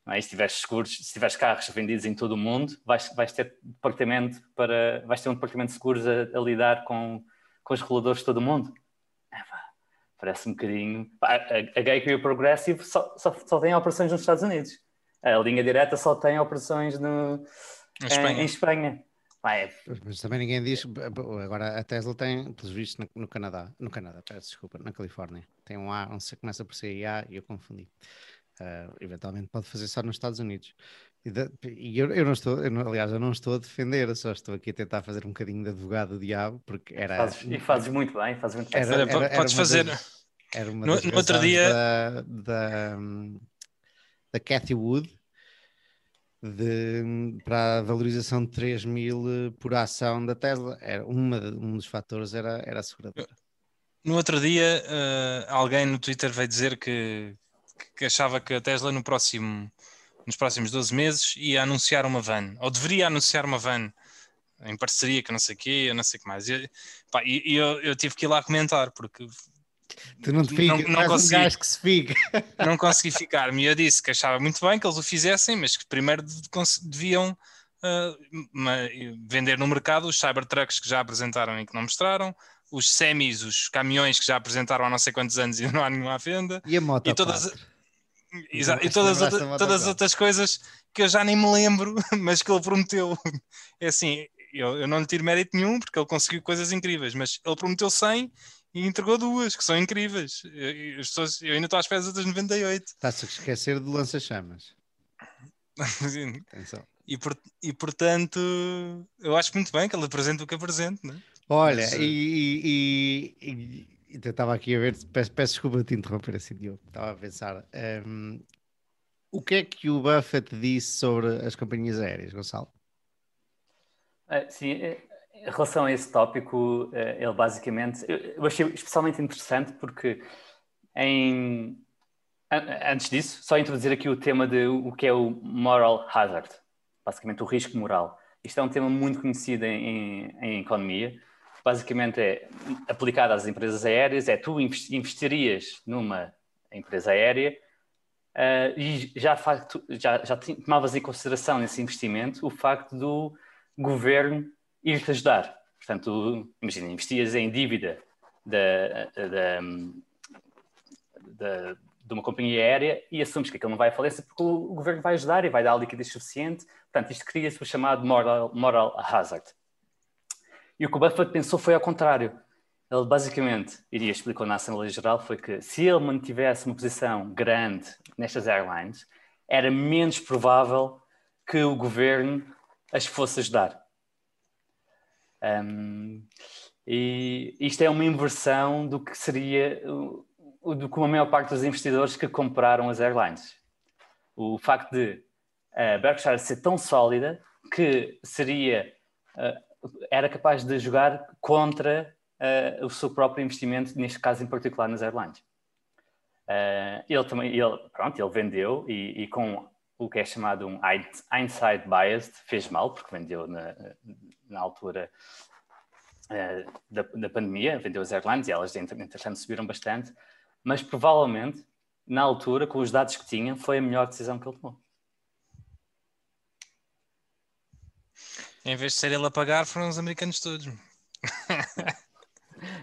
Não é? se tiveres seguros, se tiveres carros vendidos em todo o mundo, vais, vais ter departamento para vais ter um departamento de seguros a, a lidar com, com os reguladores de todo o mundo. É, pá, parece um bocadinho. Pá, a, a Geico e o Progressive só, só, só têm operações nos Estados Unidos. A linha direta só tem operações no, em Espanha. Em Espanha. É... Mas também ninguém diz. Agora a Tesla tem, pelos vistos, no, no Canadá. No Canadá, peço desculpa, na Califórnia. Tem um A, um C começa por C e A e eu confundi. Uh, eventualmente pode fazer só nos Estados Unidos. E, de, e eu, eu, não estou, eu não, aliás, eu não estou a defender, só estou aqui a tentar fazer um bocadinho de advogado do diabo, porque era. Fazes, e fazes muito bem, fazes muito bem. Era, era, era Podes fazer. Das, era uma no, no outro dia. Da, da, da Cathy Wood. De, para a valorização de 3 mil eh, por ação da Tesla, era uma, um dos fatores era, era a seguradora. No outro dia, uh, alguém no Twitter veio dizer que, que achava que a Tesla no próximo, nos próximos 12 meses ia anunciar uma van, ou deveria anunciar uma van em parceria com não sei o quê, eu não sei o que mais. E, pá, e eu, eu, tive que ir lá comentar, porque Tu não te fica, não, não consegui, um que se fica. Não consegui ficar-me. Eu disse que achava muito bem que eles o fizessem, mas que primeiro deviam uh, vender no mercado os Cybertrucks que já apresentaram e que não mostraram, os semis, os caminhões que já apresentaram há não sei quantos anos e não há nenhuma à venda. E a moto e todas, e todas, outra, todas as outras coisas que eu já nem me lembro, mas que ele prometeu. É assim, eu, eu não lhe tiro mérito nenhum, porque ele conseguiu coisas incríveis, mas ele prometeu 100 e entregou duas, que são incríveis. Eu, pessoas, eu ainda estou à espera das 98. Está-se a esquecer de lança-chamas. e, por, e portanto, eu acho muito bem que ele apresente o que apresente, não é? Olha, Mas, e, e, e, e estava aqui a ver, peço, peço desculpa de te interromper assim, Diogo, estava a pensar. Um, o que é que o Buffett disse sobre as companhias aéreas, Gonçalo? Uh, sim, eh, em relação a esse tópico, uh, ele basicamente, eu, achei especialmente interessante porque em, antes disso, só introduzir aqui o tema de o que é o moral hazard, basicamente o risco moral. Isto é um tema muito conhecido em, em, economia basicamente é aplicada às empresas aéreas, é tu investirias numa empresa aérea uh, e já, facto, já, já tomavas em consideração nesse investimento o facto do governo ir-te ajudar. Portanto, imagina, investias em dívida da, da, da, de uma companhia aérea e assumes que aquilo não vai à falência porque o, governo vai ajudar e vai dar liquidez suficiente. Portanto, isto cria-se o chamado moral, moral hazard. E o que o Buffett pensou foi ao contrário. Ele basicamente, iria explicar na Assembleia Geral, foi que se ele mantivesse uma posição grande nestas airlines, era menos provável que o governo as fosse ajudar. Um, e isto é uma inversão do que seria do que a maior parte dos investidores que compraram as airlines. O facto de a Berkshire ser tão sólida que seria uh, era capaz de jogar contra uh, o seu próprio investimento, neste caso em particular nas airlines. Uh, ele também, ele, pronto, ele vendeu e, e, com o que é chamado um hindsight biased, fez mal, porque vendeu na, na altura uh, da, da, pandemia, vendeu as airlines e elas, entretanto, subiram bastante, mas provavelmente, na altura, com os dados que tinha, foi a melhor decisão que ele tomou. Em vez de ser ele a pagar, foram os americanos todos.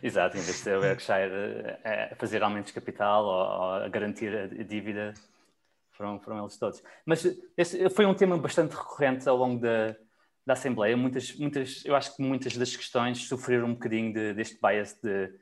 Exato, em vez de ser o Berkshire a fazer aumentos de capital ou, a garantir a dívida, foram, foram eles todos. Mas esse foi um tema bastante recorrente ao longo da, da Assembleia. Muitas, muitas, eu acho que muitas das questões sofreram um bocadinho de, deste bias de.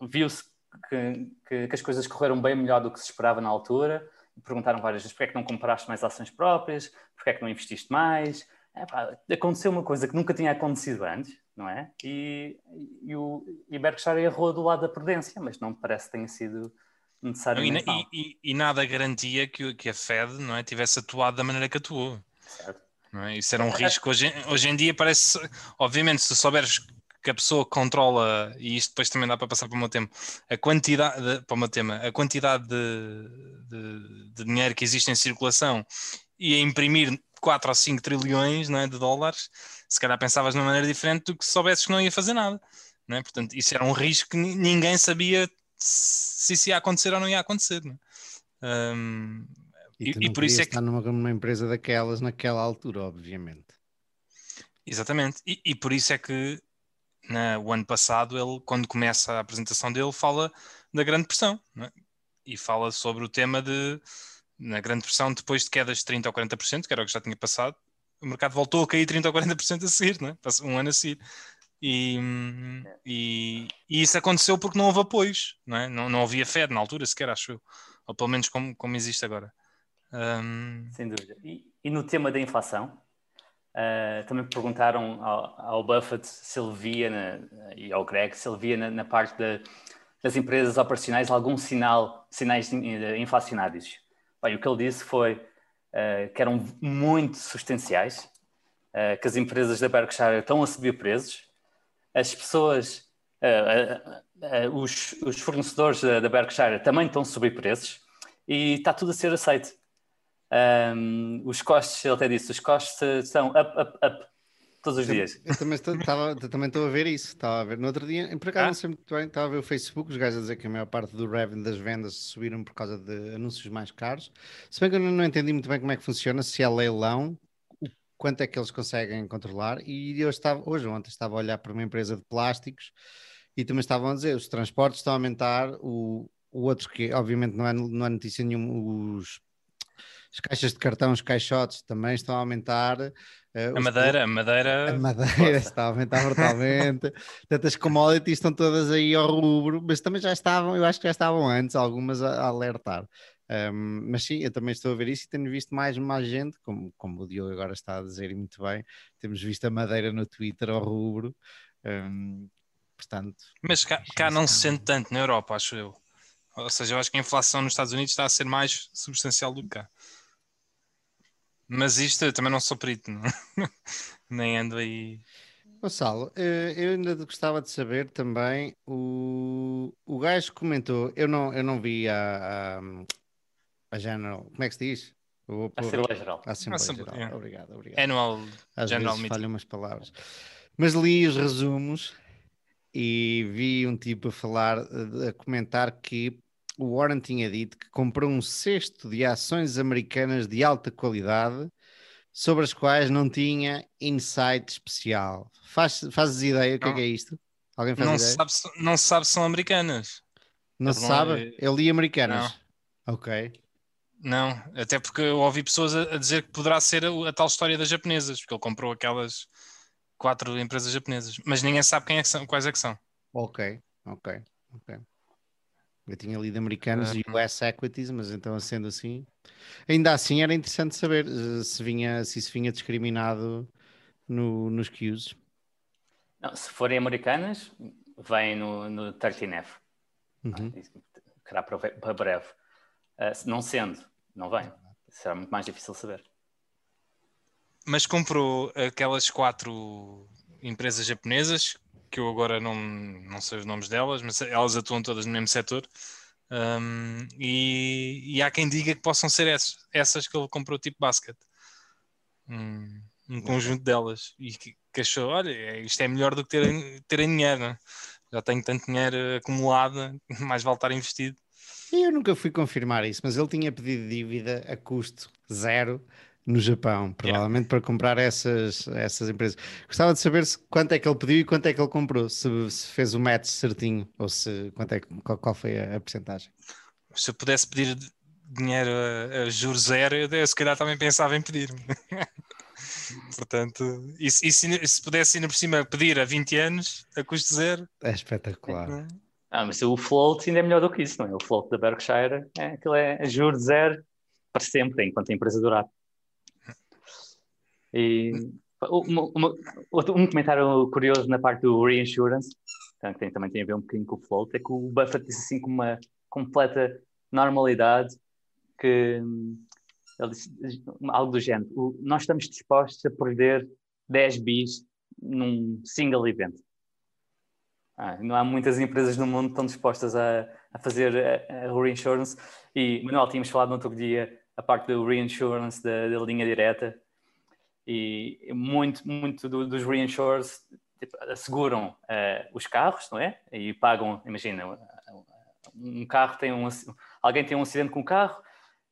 Viu-se que, que, que, as coisas correram bem melhor do que se esperava na altura. Perguntaram várias vezes porquê é que não compraste mais ações próprias, porquê é que não investiste mais Epá, aconteceu uma coisa que nunca tinha acontecido antes, não é? E, e o e Berkshire errou do lado da prudência, mas não parece que tenha sido necessariamente mal. e- e- e nada garantia que, que a Fed não é, tivesse atuado da maneira que atuou. Certo. É? Isso era um risco. Hoje, hoje em dia parece, obviamente, se souberes que a pessoa controla, e isto depois também dá para passar para o meu tema, a quantidade, de- para o meu tema, a quantidade de, de- de dinheiro que existe em circulação e a imprimir 4 ou 5 trilhões é, de dólares, se calhar pensavas de uma maneira diferente do que se soubesses que não ia fazer nada. É? Portanto, isso era um risco que ni- ninguém sabia se isso ia acontecer ou não ia acontecer. Não é? Hum, E, E- e por isso é que- estar numa, numa empresa daquelas naquela altura, obviamente. Exatamente. E, e por isso é que na, o ano passado, ele, quando começa a apresentação dele, fala da grande pressão é? e fala sobre o tema de na grande pressão, depois de quedas de 30% ou 40%, que era o que já tinha passado, o mercado voltou a cair 30% ou 40% a seguir, não é? Um ano a seguir. E, e, e isso aconteceu porque não houve apoios, não, é? não, não havia Fed na altura sequer, acho eu, ou pelo menos como, como existe agora. Hum, Sem dúvida. E, e no tema da inflação, ah, também perguntaram ao, ao Buffett se ele via, na- e ao Greg, se ele via na, na parte da- das empresas operacionais algum sinal, sinais de inflacionários. Bem, o que ele disse foi ah, que eram muito substanciais, ah, que as empresas da Berkshire estão a subir preços, as pessoas, ah, os, os fornecedores da, da Berkshire também estão a subir preços e está tudo a ser aceito. Um, os costos, ele até disse, os costos estão up, up, up todos os dias. Eu também estou, estava- eu também estou a ver isso. Estava a ver no outro dia, por acaso Ah. não sei muito bem, estava a ver o Facebook, os gajos a dizer que a maior parte do revenue das vendas subiram por causa de anúncios mais caros. Se bem que eu não entendi muito bem como é que funciona, se é leilão, o quanto é que eles conseguem controlar. E eu estava, hoje ontem, estava a olhar para uma empresa de plásticos e também estavam a dizer, os transportes estão a aumentar, o, o outro que obviamente não é, não é notícia nenhuma, os as caixas de cartão, os caixotes também estão a aumentar. eh, a madeira, a madeira, a madeira está a aumentar brutalmente. Portanto, as commodities estão todas aí ao rubro, mas também já estavam, eu acho que já estavam antes, algumas a, a alertar. Um, mas sim, eu também estou a ver isso e tenho visto mais mais gente, como, como o Diogo agora está a dizer e muito bem, temos visto a madeira no Twitter ao rubro. Um, portanto, Mas cá, cá não se sente tanto na Europa, acho eu. Ou seja, eu acho que a inflação nos Estados Unidos está a ser mais substancial do que cá. Mas isto eu também não sou perito, não? nem ando aí. Gonçalo, eh, eu ainda gostava de saber também, o, o gajo comentou, eu não, eu não vi a, a, a General, como é que se diz? A Assembleia Geral. a Assembleia Assembleia, Geral. é. Obrigado, obrigado. Annual Às General vezes falham umas palavras. Mas li os resumos e vi um tipo a falar, a- a comentar que o Warren tinha dito que comprou um cesto de ações americanas de alta qualidade sobre as quais não tinha insight especial. Faz, fazes ideia o que é, Não. que é isto? Alguém faz Não ideia? sabe, se- não sabe se são americanas. Não se Não, sabe? é- Eu li americanas. Ok. Não, até porque eu ouvi pessoas a, a dizer que poderá ser a, a tal história das japonesas, porque ele comprou aquelas quatro empresas japonesas. Mas ninguém sabe quem é são, quais é que são. Ok, ok, ok. Eu tinha lido americanos e Uhum. US Equities, mas então sendo assim, ainda assim era interessante saber eh, se vinha, se isso vinha discriminado no, nos queues. Não, se forem americanas, vêm no, no 13F. Uhum. Isso será para para breve. Ah, se não sendo, não vem. Será muito mais difícil saber. Mas comprou aquelas quatro empresas japonesas, que eu agora não, não sei os nomes delas, mas elas atuam todas no mesmo setor. Um, e, e há quem diga que possam ser essas, essas que ele comprou tipo basket. Um, um conjunto delas. E que, que achou, olha, isto é melhor do que terem, terem dinheiro, é? Já tenho tanto dinheiro acumulado, mais vale estar investido. E eu nunca fui confirmar isso, mas ele tinha pedido dívida a custo zero no Japão, provavelmente para comprar essas, essas empresas. Gostava de saber se, quanto é que ele pediu e quanto é que ele comprou, se, se fez o match certinho ou se quanto é, que- qual, qual foi a, a percentagem. Se eu pudesse pedir dinheiro a, a juros zero, eu, eu se calhar também pensava em pedir. Portanto, e, se- e se, se pudesse ainda por cima pedir a 20 anos a custo zero, É espetacular. é? Ah, mas o float ainda é melhor do que isso, não é? O float da Berkshire é, aquilo é juro zero para sempre, enquanto a empresa durar. E um comentário curioso na parte do reinsurance, que tem- também tem a ver um bocadinho com o float, é que o Buffett disse assim com uma completa normalidade que ele disse algo do género. O, nós estamos dispostos a perder 10 bis num single event. Ah, não há muitas empresas no mundo que estão dispostas a, a fazer a, a reinsurance. E, Manuel, tínhamos falado no outro dia a parte do reinsurance da, da linha direta. E muito, muito do, dos reinsurers tipo, asseguram uh, os carros, não é? E pagam, imagina, um carro tem um. Alguém tem um acidente com o carro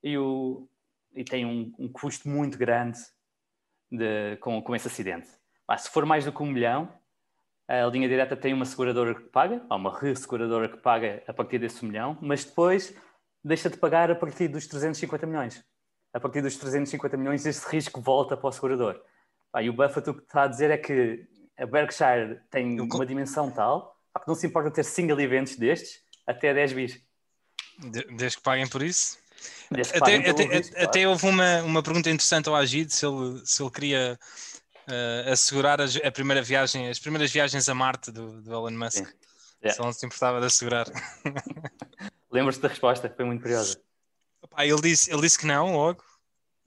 e, o, e tem um, um custo muito grande de, com, com esse acidente. Mas, se for mais do que um milhão, a linha direta tem uma seguradora que paga, ou uma resseguradora que paga a partir desse milhão, mas depois deixa de pagar a partir dos 350 milhões. A partir dos 350 milhões, esse risco volta para o segurador. Ah, e o Buffett o que está a dizer é que a Berkshire tem uma dimensão tal que não se importa ter single events destes até 10 bis. Desde que paguem por isso? Até, até, risco, até claro. houve uma, uma pergunta interessante ao Agid se ele, se ele queria uh, assegurar a, a, primeira viagem, as primeiras viagens a Marte do, do Elon Musk. Yeah. Se ele não se importava de assegurar. Lembras-te da resposta? Foi muito curiosa. ele, disse, ele disse que não, logo,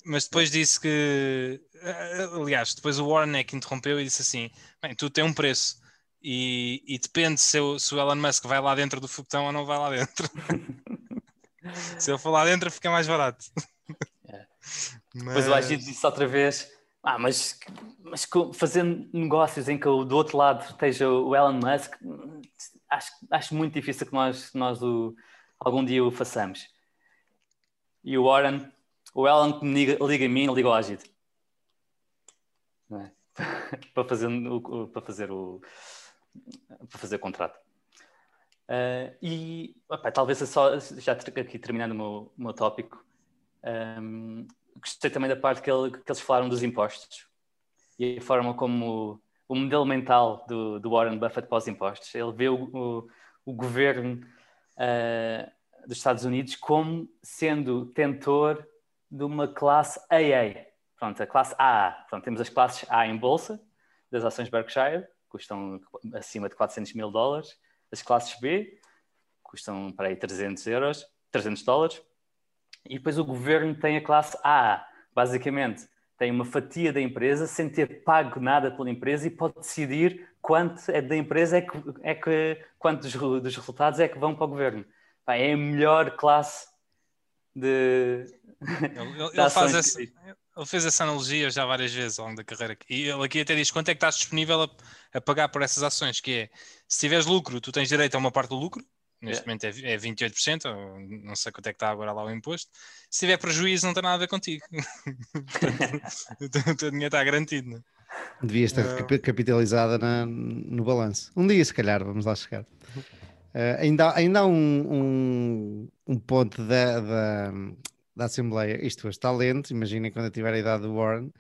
mas depois disse que. Eh, aliás, depois o Warren é que interrompeu e disse assim: bem, tudo tem um preço. E, e depende se, eu, se, o Elon Musk vai lá dentro do foguetão ou não vai lá dentro. se ele for lá dentro, fica mais barato. É. Mas... Depois o Agito disse outra vez: ah, mas, mas fazendo negócios em que do outro lado esteja o Elon Musk, acho, acho muito difícil que nós, nós o, algum dia o façamos. E o Warren, o Elon que liga, liga a mim, liga ao Agito. É? para fazer, o, para fazer o para fazer o contrato. Uh, e opa, talvez só já aqui terminando o meu, o meu tópico, um, gostei também da parte que, ele, que, eles falaram dos impostos e a forma como o, o modelo mental do, do, Warren Buffett pós impostos. Ele vê o, o, o governo uh, dos Estados Unidos como sendo tentor de uma classe AA. Pronto, a classe AA. Pronto, temos as classes A em bolsa, das ações Berkshire, custam acima de 400 mil dólares. As classes B custam para aí 300 euros, 300 dólares. E depois o governo tem a classe A, basicamente tem uma fatia da empresa sem ter pago nada pela empresa e pode decidir quanto é da empresa é que, é que quantos dos resultados é que vão para o governo. É a melhor classe de. Ele, ele, faz essa, ele fez essa analogia já várias vezes ao longo da carreira. E ele aqui até diz quanto é que estás disponível a, a pagar por essas ações, que é se tiveres lucro, tu tens direito a uma parte do lucro, neste yeah. momento é, é 28%, não sei quanto é que está agora lá o imposto. Se tiver prejuízo, não tem nada a ver contigo. o teu dinheiro está garantido. Não? É? Devia estar uh... capitalizada na, no balanço. Um dia, se calhar, vamos lá chegar. Uh, ainda, ainda há um, um, um ponto da, da, da Assembleia, isto está lento, imaginem quando eu tiver a idade do Warren,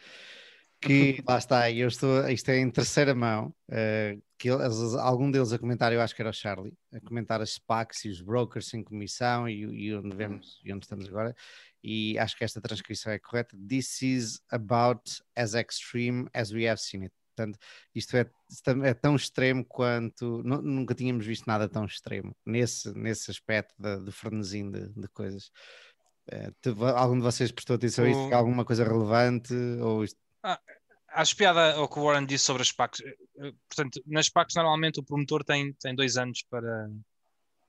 que lá está, eu estou, isto é em terceira mão, uh, que eles, algum deles a comentar, eu acho que era o Charlie, a comentar as SPACs e os brokers sem comissão e, e onde vemos e onde estamos agora, e acho que esta transcrição é correta. This is about as extreme as we have seen it. Portanto, isto é, é tão extremo quanto nunca tínhamos visto nada tão extremo nesse, nesse aspecto de frenesim de, de coisas. É, algum de vocês prestou atenção a isto? Alguma coisa relevante? Ou isto... ah, acho piada ao que o Warren disse sobre as PACs. Eh, eh, portanto, nas PACs normalmente o promotor tem, tem dois anos para.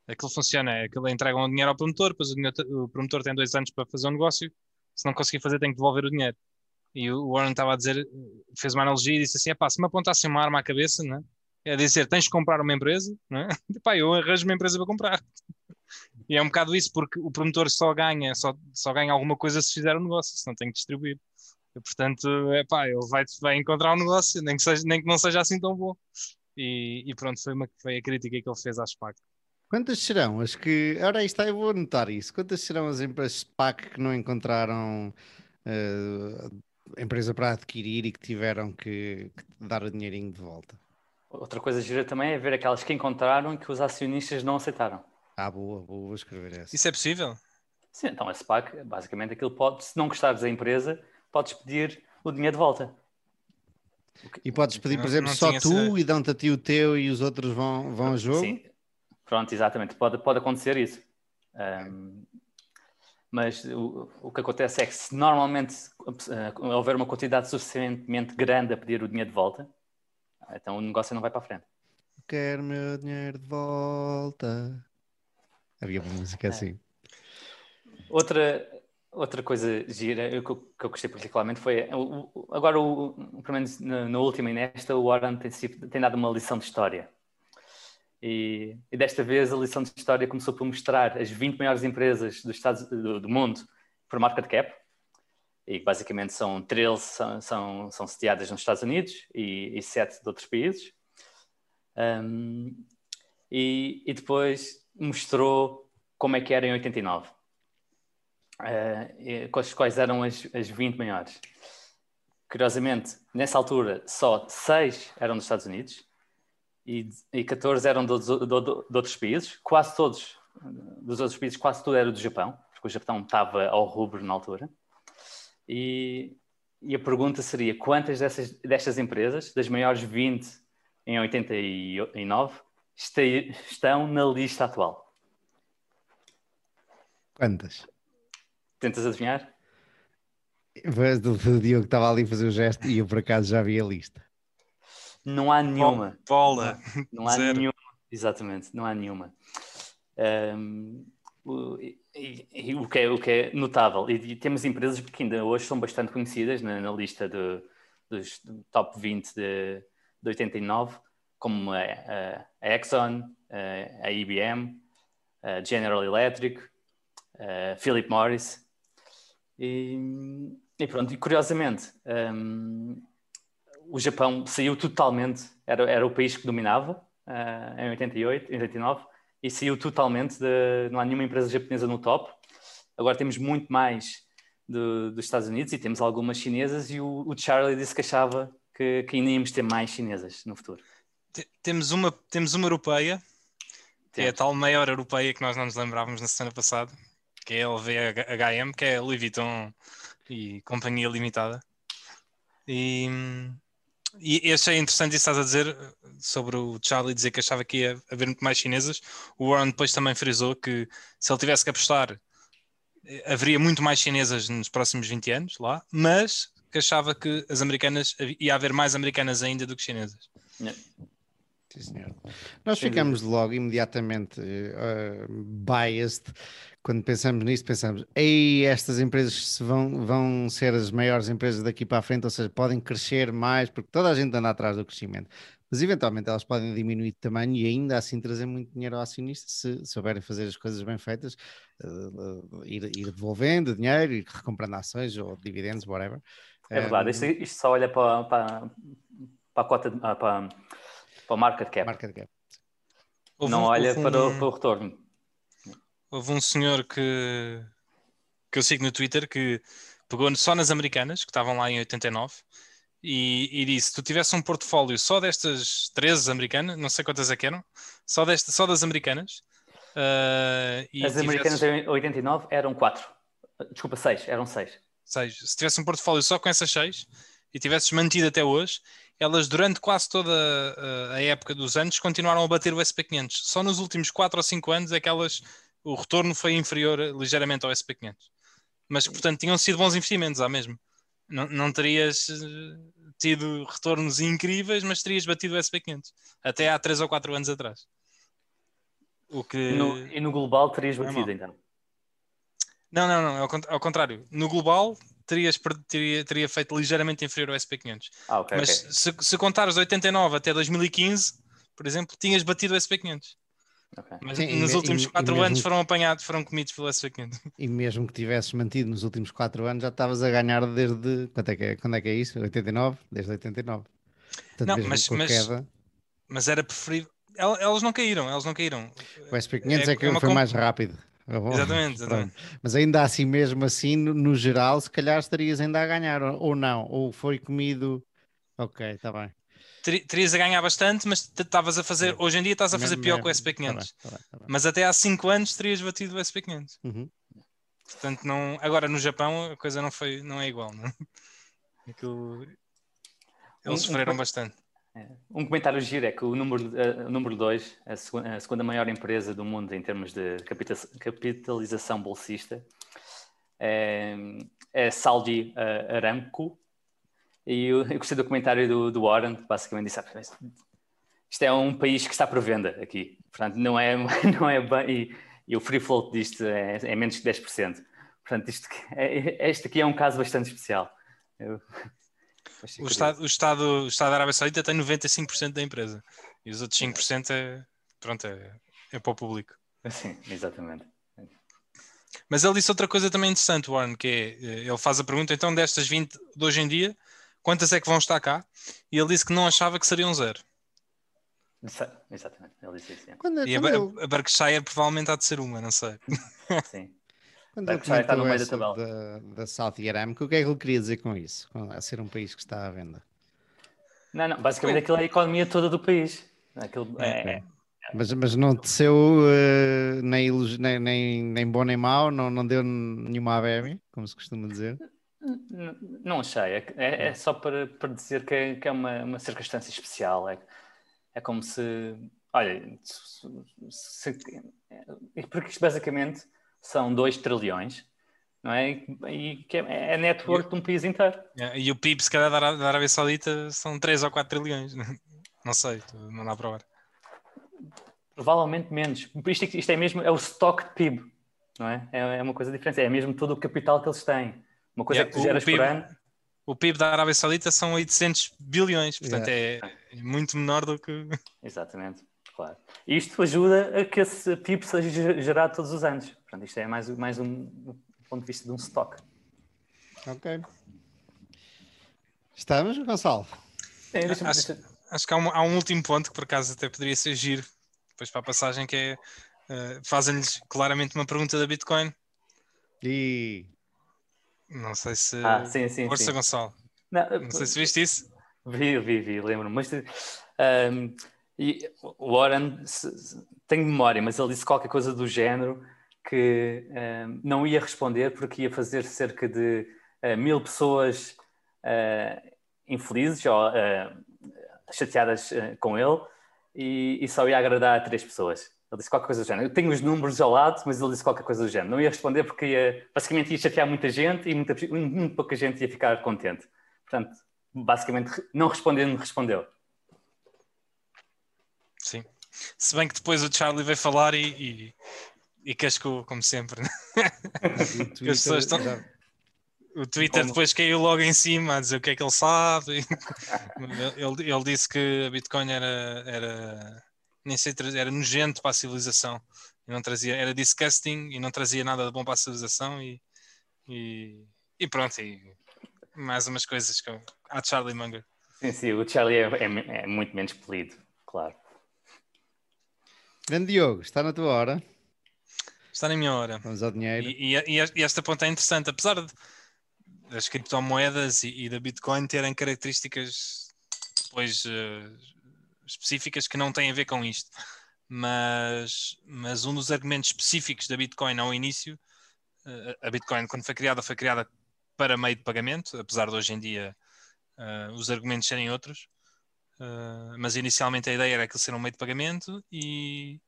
Aquilo funciona, é que ele entrega um dinheiro ao promotor, depois o, dinheiro, o promotor tem dois anos para fazer um negócio. Se não conseguir fazer, tem que devolver o dinheiro. E o Warren estava a dizer, fez uma analogia e disse assim: se me apontassem uma arma à cabeça, né? é dizer, tens de comprar uma empresa, né? pá, eu arranjo uma empresa para comprar. E é um bocado isso, porque o promotor só ganha, só, só ganha alguma coisa se fizer um negócio, se não tem que distribuir. E, portanto, é pá, ele vai, vai encontrar um negócio, nem que, seja, nem que não seja assim tão bom. E, e pronto, foi, uma, foi a crítica que ele fez à SPAC. Quantas serão as que. Ora, aí está, eu vou anotar isso. Quantas serão as empresas SPAC que não encontraram uh, empresa para adquirir e que tiveram que, que, dar o dinheirinho de volta? Outra coisa gira também é ver aquelas que encontraram e que os acionistas não aceitaram. Ah, boa, boa, vou escrever essa. Isso é possível? Sim, então a SPAC, basicamente aquilo pode, se não gostares da empresa, podes pedir o dinheiro de volta. E podes pedir, por exemplo, não, não só tu essa... e dão-te a ti o teu e os outros vão, vão a jogo? Sim, pronto, exatamente, pode, pode acontecer isso. Um, mas o, o que acontece é que se normalmente uh, houver uma quantidade suficientemente grande a pedir o dinheiro de volta, então o negócio não vai para a frente. Quero meu dinheiro de volta. Havia uma música É. assim. Outra, outra coisa gira que eu, que eu gostei particularmente foi o- agora, o, pelo menos na, na última e nesta, o Warren tem, tem dado uma lição de história. E, e desta vez a lição de história começou por mostrar as 20 maiores empresas Estados, do, do mundo por market cap, e basicamente são 13 são, são, são sediadas nos Estados Unidos e, e 7 de outros países. Um, e, e depois mostrou como é que era em 89. Eh, e quais, quais eram as, as 20 maiores. Curiosamente, nessa altura, só 6 eram dos Estados Unidos e, e 14 eram de, de- de- de outros países. Quase todos dos outros países, quase tudo era do Japão, porque o Japão estava ao rubro na altura. E, e a pergunta seria: quantas dessas, destas empresas, das maiores 20 em 89, este- estão na lista atual? Quantas? Tentas adivinhar? Mas do, do Diogo que estava ali a fazer o gesto e eu por acaso já vi a lista. Não há nenhuma. Bola. Não há Zero. nenhuma. Exatamente, não há nenhuma. Ahm, o, e- o que é, o que é notável, e, e temos empresas que ainda hoje são bastante conhecidas na, na lista do- dos do top 20 de, de 89, como a, a- a Exxon, a, a IBM, a General Electric, a Philip Morris. E, e pronto, e curiosamente, hum, o Japão saiu totalmente, era, era o país que dominava ah, em 88, em 89, e saiu totalmente de. Não há nenhuma empresa japonesa no top. Agora temos muito mais do- dos Estados Unidos e temos algumas chinesas, e o, o Charlie disse que achava que, que ainda íamos ter mais chinesas no futuro. Te- Temos uma, temos uma europeia, que é a tal maior europeia que nós não nos lembrávamos na semana passada, que é a LVHM, que é a Louis Vuitton e Companhia Limitada. E, e achei interessante isso que estás a dizer sobre o Charlie dizer que achava que ia haver muito mais chinesas. O Warren depois também frisou que se ele tivesse que apostar, eh, haveria muito mais chinesas nos próximos 20 anos lá, mas que achava que as americanas ia haver mais americanas ainda do que chinesas. Sim, senhor. Nós Sem ficamos logo imediatamente eh, biased quando pensamos nisso, pensamos, ei, estas empresas vão, vão ser as maiores empresas daqui para a frente, ou seja, podem crescer mais, porque toda a gente anda atrás do crescimento. Mas eventualmente elas podem diminuir de tamanho e ainda assim trazer muito dinheiro ao acionista se souberem fazer as coisas bem feitas, eh, ir, ir devolvendo dinheiro, ir recomprando ações ou dividendos, whatever. É verdade, Um, isto, isto só olha para, para, para a cota, de- ah, para, para o market cap, market cap. Houve não um- olha houve para, o, para o retorno. Houve um senhor que, que eu sigo no Twitter que pegou só nas americanas, que estavam lá em 89, e, e disse: se tu tivesse um portfólio só destas 13 americanas, não sei quantas é que eram, só, desta, só das americanas. e As tivesses americanas em 89 eram 4. Desculpa, 6, eram 6. seis, se tivesse um portfólio só com essas seis e tivesses mantido até hoje, elas durante quase toda ah, a época dos anos continuaram a bater o SP500. Só nos últimos 4 ou 5 anos é que elas, o retorno foi inferior ligeiramente ao SP500. Mas, portanto, tinham sido bons investimentos, há mesmo. Não, não terias eh, tido retornos incríveis, mas terias batido o SP500. Até há 3 ou 4 anos atrás. O que... E no, e no global terias é batido, mau. então. Não, não, não, cont- ao contrário. No global, terias, teria, teria feito ligeiramente inferior ao SP500. Ah, ok, Mas ok. se, se contares de 89 até 2015, por exemplo, tinhas batido o SP500. ok. Mas Sim, e nos últimos e- e 4 mesmo- anos foram apanhados, foram comidos pelo SP500. E mesmo que tivesses mantido nos últimos 4 anos, já estavas a ganhar desde. Quanto é que é, quando é que é isso? 89? Desde 89. Portanto, Não, mas- mas- queda, Mas era preferível. El- Elas não caíram, elas não caíram. o SP500 é, é- que é uma foi comp- mais rápido. Ah, Exatamente, exatamente. Mas ainda assim, mesmo assim, no, no geral, se calhar estarias ainda a ganhar, ou, ou não, ou foi comido. Ok, está bem. Teri- Terias a ganhar bastante, mas estavas a fazer. Hoje em dia estás a fazer pior que o tá bem, SP500. tá bem, tá bem. Mas até há 5 anos terias batido o SP500. Uhum. Portanto, não... agora no Japão a coisa não, foi... não é igual. Não? Aquilo... Um- Eles um sofreram co- bastante. Um comentário giro é que o número 2, uh, o número dois, a, a segunda maior empresa do mundo em termos de capita- capitalização bolsista, é, é Saudi uh, Aramco. E eu, eu gostei do comentário do, do Warren, que basicamente disse: ah, isto é um país que está por venda aqui. Portanto, não é, não é bem. E, e o free float disto é, é menos que 10%. Portanto, isto, é, este aqui é um caso bastante especial. Eu, o, Estado, o, Estado, o Estado da Arábia Saudita tem 95% da empresa e os outros 5% é, pronto, é, é para o público. Sim, exatamente. Mas ele disse outra coisa também interessante, Warren, que é, eh, ele faz a pergunta, então destas 20 de hoje em dia, quantas é que vão estar cá? E ele disse que não achava que seriam zero. Exatamente, ele disse isso. Quando, e quando a, a Berkshire provavelmente há de ser uma, não sei. Sim. Quando ele está no meio da tabela. Da, da Saudi Aramco, o que é que ele queria dizer com isso? A ser um país que está à venda? Não, não, basicamente aquilo é a economia toda do país. Aquilo é, é, mas, mas não desceu uh, nem, nem, nem, nem bom nem mau, não, não deu nenhuma ABM, como se costuma dizer? Não, não achei, é, é, é, só para, para dizer que é, que é uma, uma circunstância especial. É, é como se. Olha, se, se, porque isto basicamente são 2 trilhões, não é? E que é, é network de um país inteiro. E o PIB, se calhar, da Arábia Saudita são 3 ou 4 trilhões. Não sei, não dá a provar. Provavelmente menos. Isto, isto é mesmo, é o stock de PIB, não é? É, é uma coisa diferente, é mesmo todo o capital que eles têm. Uma coisa yeah, que tu geras PIB, por ano. O PIB da Arábia Saudita são 800 bilhões, portanto yeah. é muito menor do que. Exatamente, claro. Isto ajuda a que esse PIB seja gerado todos os anos. Portanto, isto é mais, mais um, um ponto de vista de um stock. Ok. Estamos, Gonçalo? É, acho, acho, que há um, há um, último ponto que por acaso até poderia ser giro depois para a passagem que é uh, fazem-lhes claramente uma pergunta da Bitcoin. E não sei se ah, sim, sim, Força sim. Gonçalo. Não, não sei se viste isso. Vi, vi, vi, lembro-me. Mas um, e o Warren se, tem memória, mas ele disse qualquer coisa do género que um, não ia responder porque ia fazer cerca de uh, mil pessoas uh, infelizes ou uh, chateadas com ele e, e, só ia agradar a três pessoas. Ele disse qualquer coisa do género. Eu tenho os números ao lado, mas ele disse qualquer coisa do género. Não ia responder porque ia, basicamente ia chatear muita gente e muita, muito pouca gente ia ficar contente. Portanto, basicamente, não respondendo, respondeu. Sim. Se bem que depois o Charlie veio falar e, e, e cascou, como sempre. Né? Twitter, as pessoas estão... O Twitter como... depois caiu logo em cima a dizer o que é que ele sabe. ele, ele disse que a Bitcoin era, era nem sei, era nojento para a civilização. E não trazia, era disgusting e não trazia nada de bom para a civilização e, e, e pronto, e mais umas coisas que há Charlie Munger. Sim, sim, o Charlie é, é, é muito menos polido, claro. Grande Diogo, está na tua hora. Está na minha hora. Vamos ao dinheiro. E, e, e esta ponta é interessante, apesar de, das criptomoedas e, e da Bitcoin terem características depois uh, específicas que não têm a ver com isto. Mas, mas um dos argumentos específicos da Bitcoin ao início, uh, a Bitcoin quando foi criada, foi criada para meio de pagamento, apesar de hoje em dia uh, os argumentos serem outros. mas inicialmente a ideia era que ser um meio de pagamento e,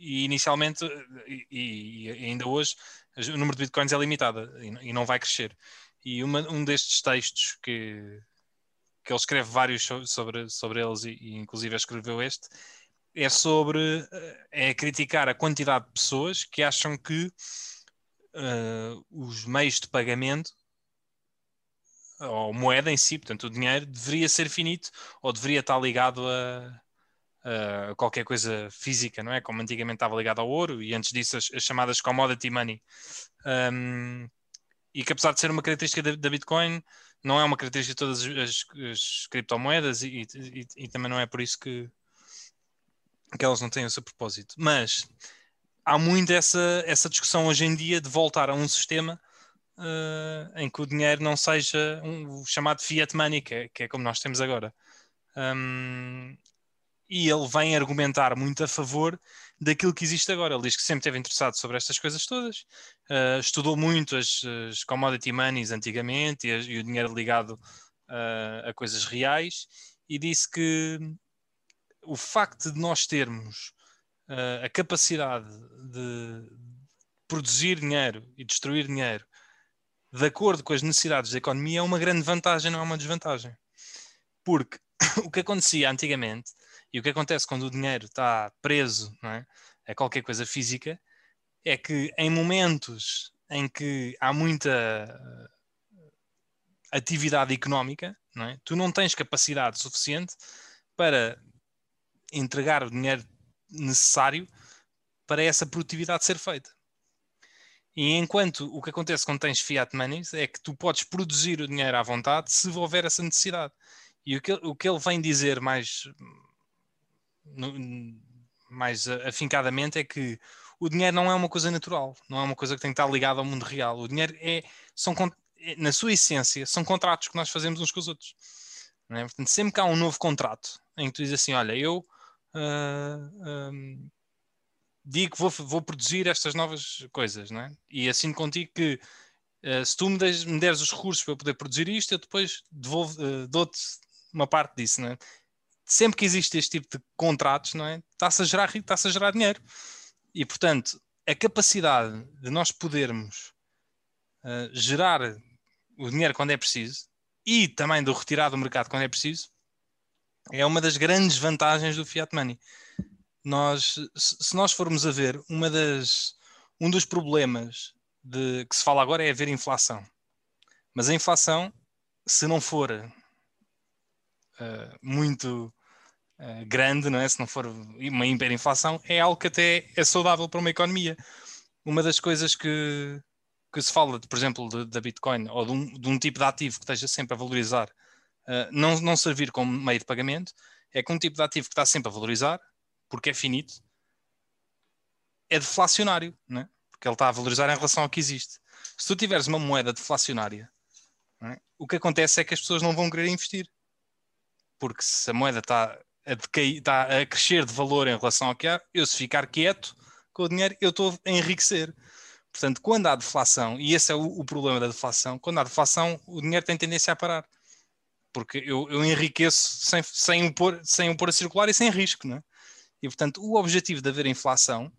e inicialmente e, e, ainda hoje o número de bitcoins é limitado e, e não vai crescer. E uma, um destes textos que, que ele escreve vários sobre, sobre eles e, e inclusive escreveu este, é sobre é criticar a quantidade de pessoas que acham que uh, os meios de pagamento ou moeda em si, portanto o dinheiro deveria ser finito ou deveria estar ligado a, a qualquer coisa física, não é? Como antigamente estava ligado ao ouro e antes disso as, as chamadas commodity money. Um, e que apesar de ser uma característica da, da Bitcoin, não é uma característica de todas as, as criptomoedas e, e, e, também não é por isso que, que elas não têm o seu propósito. Mas há muito essa, essa discussão hoje em dia de voltar a um sistema uh, em que o dinheiro não seja um, o chamado fiat money, que é, que é como nós temos agora. Um, e ele vem argumentar muito a favor daquilo que existe agora. Ele diz que sempre esteve interessado sobre estas coisas todas, uh, estudou muito as, as, commodity monies antigamente e, e o dinheiro ligado uh, a coisas reais, e disse que o facto de nós termos uh, a capacidade de produzir dinheiro e destruir dinheiro de acordo com as necessidades da economia, é uma grande vantagem, não é uma desvantagem. Porque o que acontecia antigamente e o que acontece quando o dinheiro está preso é? a qualquer coisa física é que em momentos em que há muita eh, atividade económica, não é? tu não tens capacidade suficiente para entregar o dinheiro necessário para essa produtividade ser feita. E enquanto o que acontece quando tens fiat money é que tu podes produzir o dinheiro à vontade se houver essa necessidade. E o que, o que ele vem dizer mais, mais afincadamente é que o dinheiro não é uma coisa natural, não é uma coisa que tem que estar ligada ao mundo real. O dinheiro é, são, é, na sua essência, são contratos que nós fazemos uns com os outros. É? Portanto, sempre que há um novo contrato em que tu dizes assim: Olha, eu uh, digo que vou, vou, produzir estas novas coisas, não é? e assino contigo que uh, se tu me, des, me deres os recursos para eu poder produzir isto, eu depois devolvo, uh, dou-te uma parte disso. Não é? Sempre que existe este tipo de contratos, não é? está-se a, gerar, está a gerar dinheiro. E, portanto, a capacidade de nós podermos uh, gerar o dinheiro quando é preciso e também do retirar do mercado quando é preciso é uma das grandes vantagens do fiat money. Nós, se nós formos a ver, uma das, um dos problemas de, que se fala agora é haver inflação. Mas a inflação, se não for uh, muito uh, grande, não é? se não for uma hiperinflação, é algo que até é saudável para uma economia. Uma das coisas que, que se fala, por exemplo, da Bitcoin ou de um, de um, tipo de ativo que esteja sempre a valorizar uh, não, não servir como meio de pagamento, é que um tipo de ativo que está sempre a valorizar, porque é finito, é deflacionário, né? porque ele está a valorizar em relação ao que existe. Se tu tiveres uma moeda deflacionária, é? o que acontece é que as pessoas não vão querer investir. Porque se a moeda está a, decair, está a crescer de valor em relação ao que há, eu se ficar quieto com o dinheiro, eu estou a enriquecer. Portanto, quando há deflação, e esse é o, o problema da deflação, quando há deflação, o dinheiro tem tendência a parar porque eu, eu enriqueço sem, sem, o pôr, sem o pôr a circular e sem risco, não é? E portanto, o objetivo de haver inflação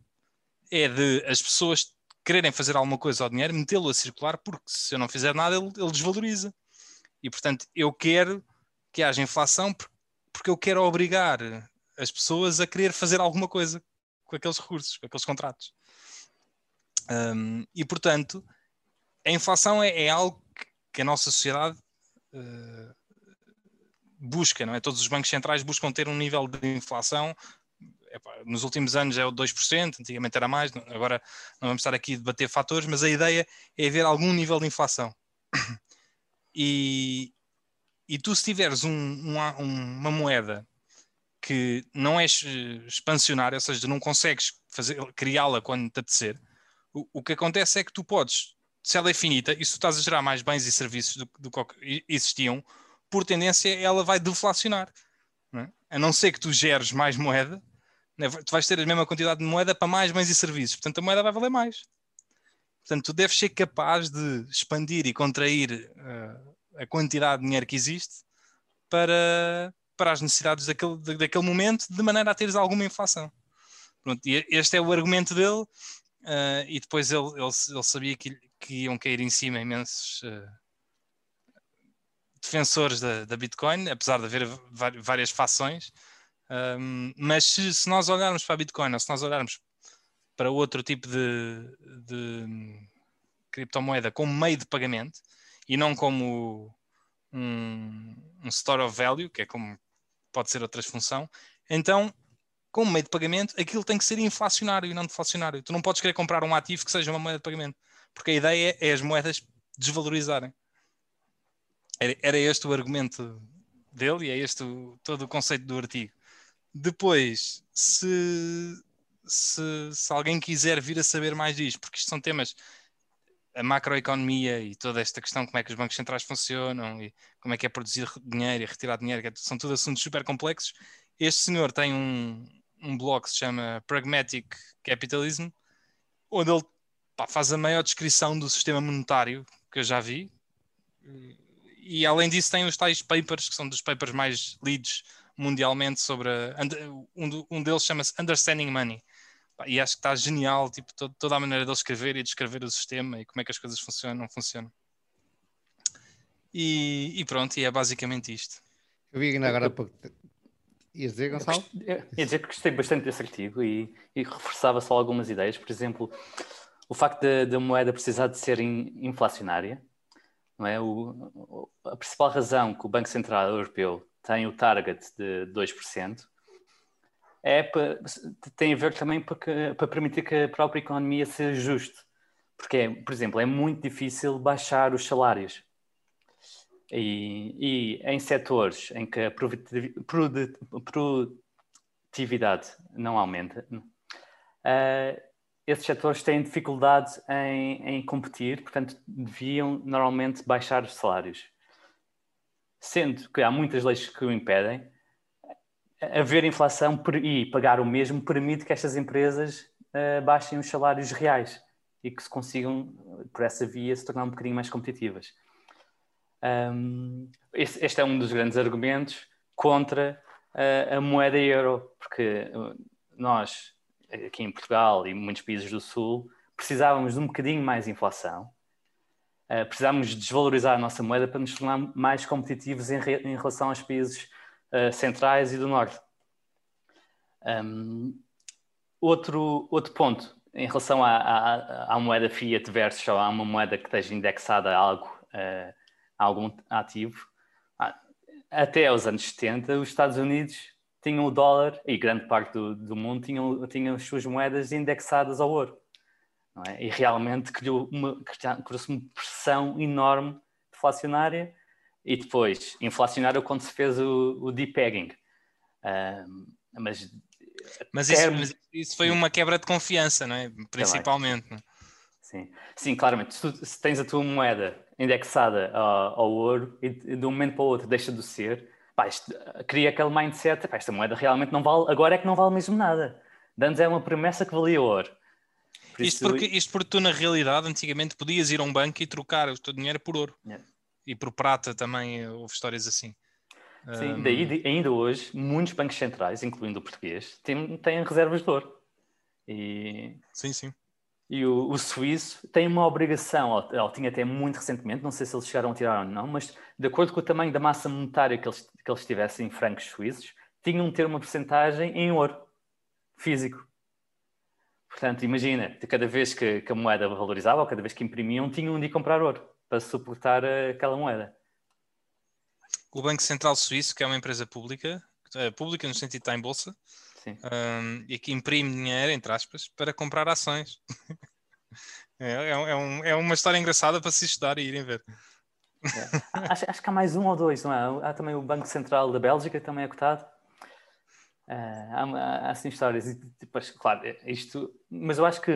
é de as pessoas quererem fazer alguma coisa ao dinheiro, metê-lo a circular, porque se eu não fizer nada, ele, ele desvaloriza. E portanto, eu quero que haja inflação porque eu quero obrigar as pessoas a querer fazer alguma coisa com aqueles recursos, com aqueles contratos. Um, e portanto, a inflação é, é algo que a nossa sociedade uh, busca, não é? Todos os bancos centrais buscam ter um nível de inflação. nos últimos anos é o 2%, antigamente era mais, agora não vamos estar aqui a debater fatores, mas a ideia é haver algum nível de inflação. E, e tu, se tiveres um, uma, uma moeda que não é expansionária, ou seja, não consegues criá-la quando te apetecer, o, o que acontece é que tu podes, se ela é finita, e se tu estás a gerar mais bens e serviços do, do que existiam, por tendência, ela vai deflacionar. Não é? A não ser que tu geres mais moeda, né? tu vais ter a mesma quantidade de moeda para mais bens e serviços. Portanto, a moeda vai valer mais. Portanto, tu deves ser capaz de expandir e contrair uh, a quantidade de dinheiro que existe para, para as necessidades daquele, daquele momento, de maneira a teres alguma inflação. Pronto, este é o argumento dele, uh, e depois ele, ele, ele sabia que, que, iam cair em cima imensos uh, defensores da, da Bitcoin, apesar de haver várias fações. Um, mas se, se, nós olharmos para a Bitcoin ou se nós olharmos para outro tipo de, de criptomoeda como meio de pagamento e não como um, um, store of value, que é como pode ser outra função, então, como meio de pagamento, aquilo tem que ser inflacionário e não deflacionário. Tu não podes querer comprar um ativo que seja uma moeda de pagamento, porque a ideia é as moedas desvalorizarem. Era, era este o argumento dele e é este o, todo o conceito do artigo. Depois, se, se, se, alguém quiser vir a saber mais disto, porque isto são temas, a macroeconomia e toda esta questão, como é que os bancos centrais funcionam e como é que é produzir dinheiro e retirar dinheiro, é são tudo assuntos super complexos. Este senhor tem um, um blog que se chama Pragmatic Capitalism, onde ele pá, faz a maior descrição do sistema monetário que eu já vi e além disso tem os tais papers, que são dos papers mais lidos mundialmente sobre a, um, um deles chama-se Understanding Money e acho que está genial tipo, todo, toda a maneira de escrever e descrever o sistema e como é que as coisas funcionam, não funcionam. E, e pronto, e é basicamente isto. Eu vi ainda agora há pouco. Ias dizer, Gonçalo? Eu ia dizer que gostei bastante desse artigo e, e reforçava só algumas ideias. Por exemplo, o facto da moeda precisar de ser in, inflacionária. Não é? O, a principal razão que o Banco Central Europeu tem o target de 2% é tem a ver também para, para permitir que a própria economia se ajuste. Porque, por exemplo, é muito difícil baixar os salários. E, e em setores em que a produtividade não aumenta, uh, esses setores têm dificuldade em, em, competir, portanto, deviam normalmente baixar os salários. Sendo que há muitas leis que o impedem, haver inflação e pagar o mesmo permite que estas empresas uh, baixem os salários reais e que se consigam, por essa via, se tornar um bocadinho mais competitivas. Um, este, este, é um dos grandes argumentos contra a, a moeda euro, porque nós, aqui em Portugal e muitos países do Sul, precisávamos de um bocadinho mais inflação. Uh, precisávamos desvalorizar a nossa moeda para nos tornar mais competitivos em, re, em relação aos países uh, centrais e do norte. Um, outro, outro ponto, em relação à, à, à, moeda fiat versus a uma moeda que esteja indexada a algo, uh, a algum ativo, ah, até aos anos 70, os Estados Unidos tinham o dólar, e grande parte do, do mundo tinham, tinham as suas moedas indexadas ao ouro. É? E realmente criou uma, criou-se uma pressão enorme deflacionária e depois inflacionária quando se fez o, o depegging. Mas mas isso, mas isso, foi uma quebra de confiança, não é? Principalmente. Não? É? Sim. Sim, claramente. Se, tu, se, tens a tua moeda indexada ao, ao, ouro e de um momento para o outro deixa de ser, pá, isto, cria aquele mindset, pá, esta moeda realmente não vale, agora é que não vale mesmo nada. Dantes é uma promessa que valia ouro. Por isto, isso... porque, isto porque tu, na realidade, antigamente podias ir a um banco e trocar o teu dinheiro por ouro. Yeah. E por prata também, houve histórias assim. Sim, um... daí ainda hoje, muitos bancos centrais, incluindo o português, têm, têm reservas de ouro. E... Sim, sim. E o, o suíço tem uma obrigação, ou, ou, tinha até muito recentemente, não sei se eles chegaram a tirar ou não, mas de acordo com o tamanho da massa monetária que eles, que eles tivessem em francos suíços, tinham de ter uma porcentagem em ouro físico. Portanto, imagina, de cada vez que, que, a moeda valorizava, ou cada vez que imprimiam, tinham de ir comprar ouro para suportar aquela moeda o Banco Central Suíço, que é uma empresa pública, é, pública no sentido de estar em bolsa, um, e que imprime dinheiro, entre aspas, para comprar ações. é, é, é, um, é, uma história engraçada para se estudar e irem ver. É. Acho, acho, que há mais um ou dois, não é? Há também o Banco Central da Bélgica, que também é cotado. Uh, há, há, assim histórias, e depois, claro, isto, mas eu acho que,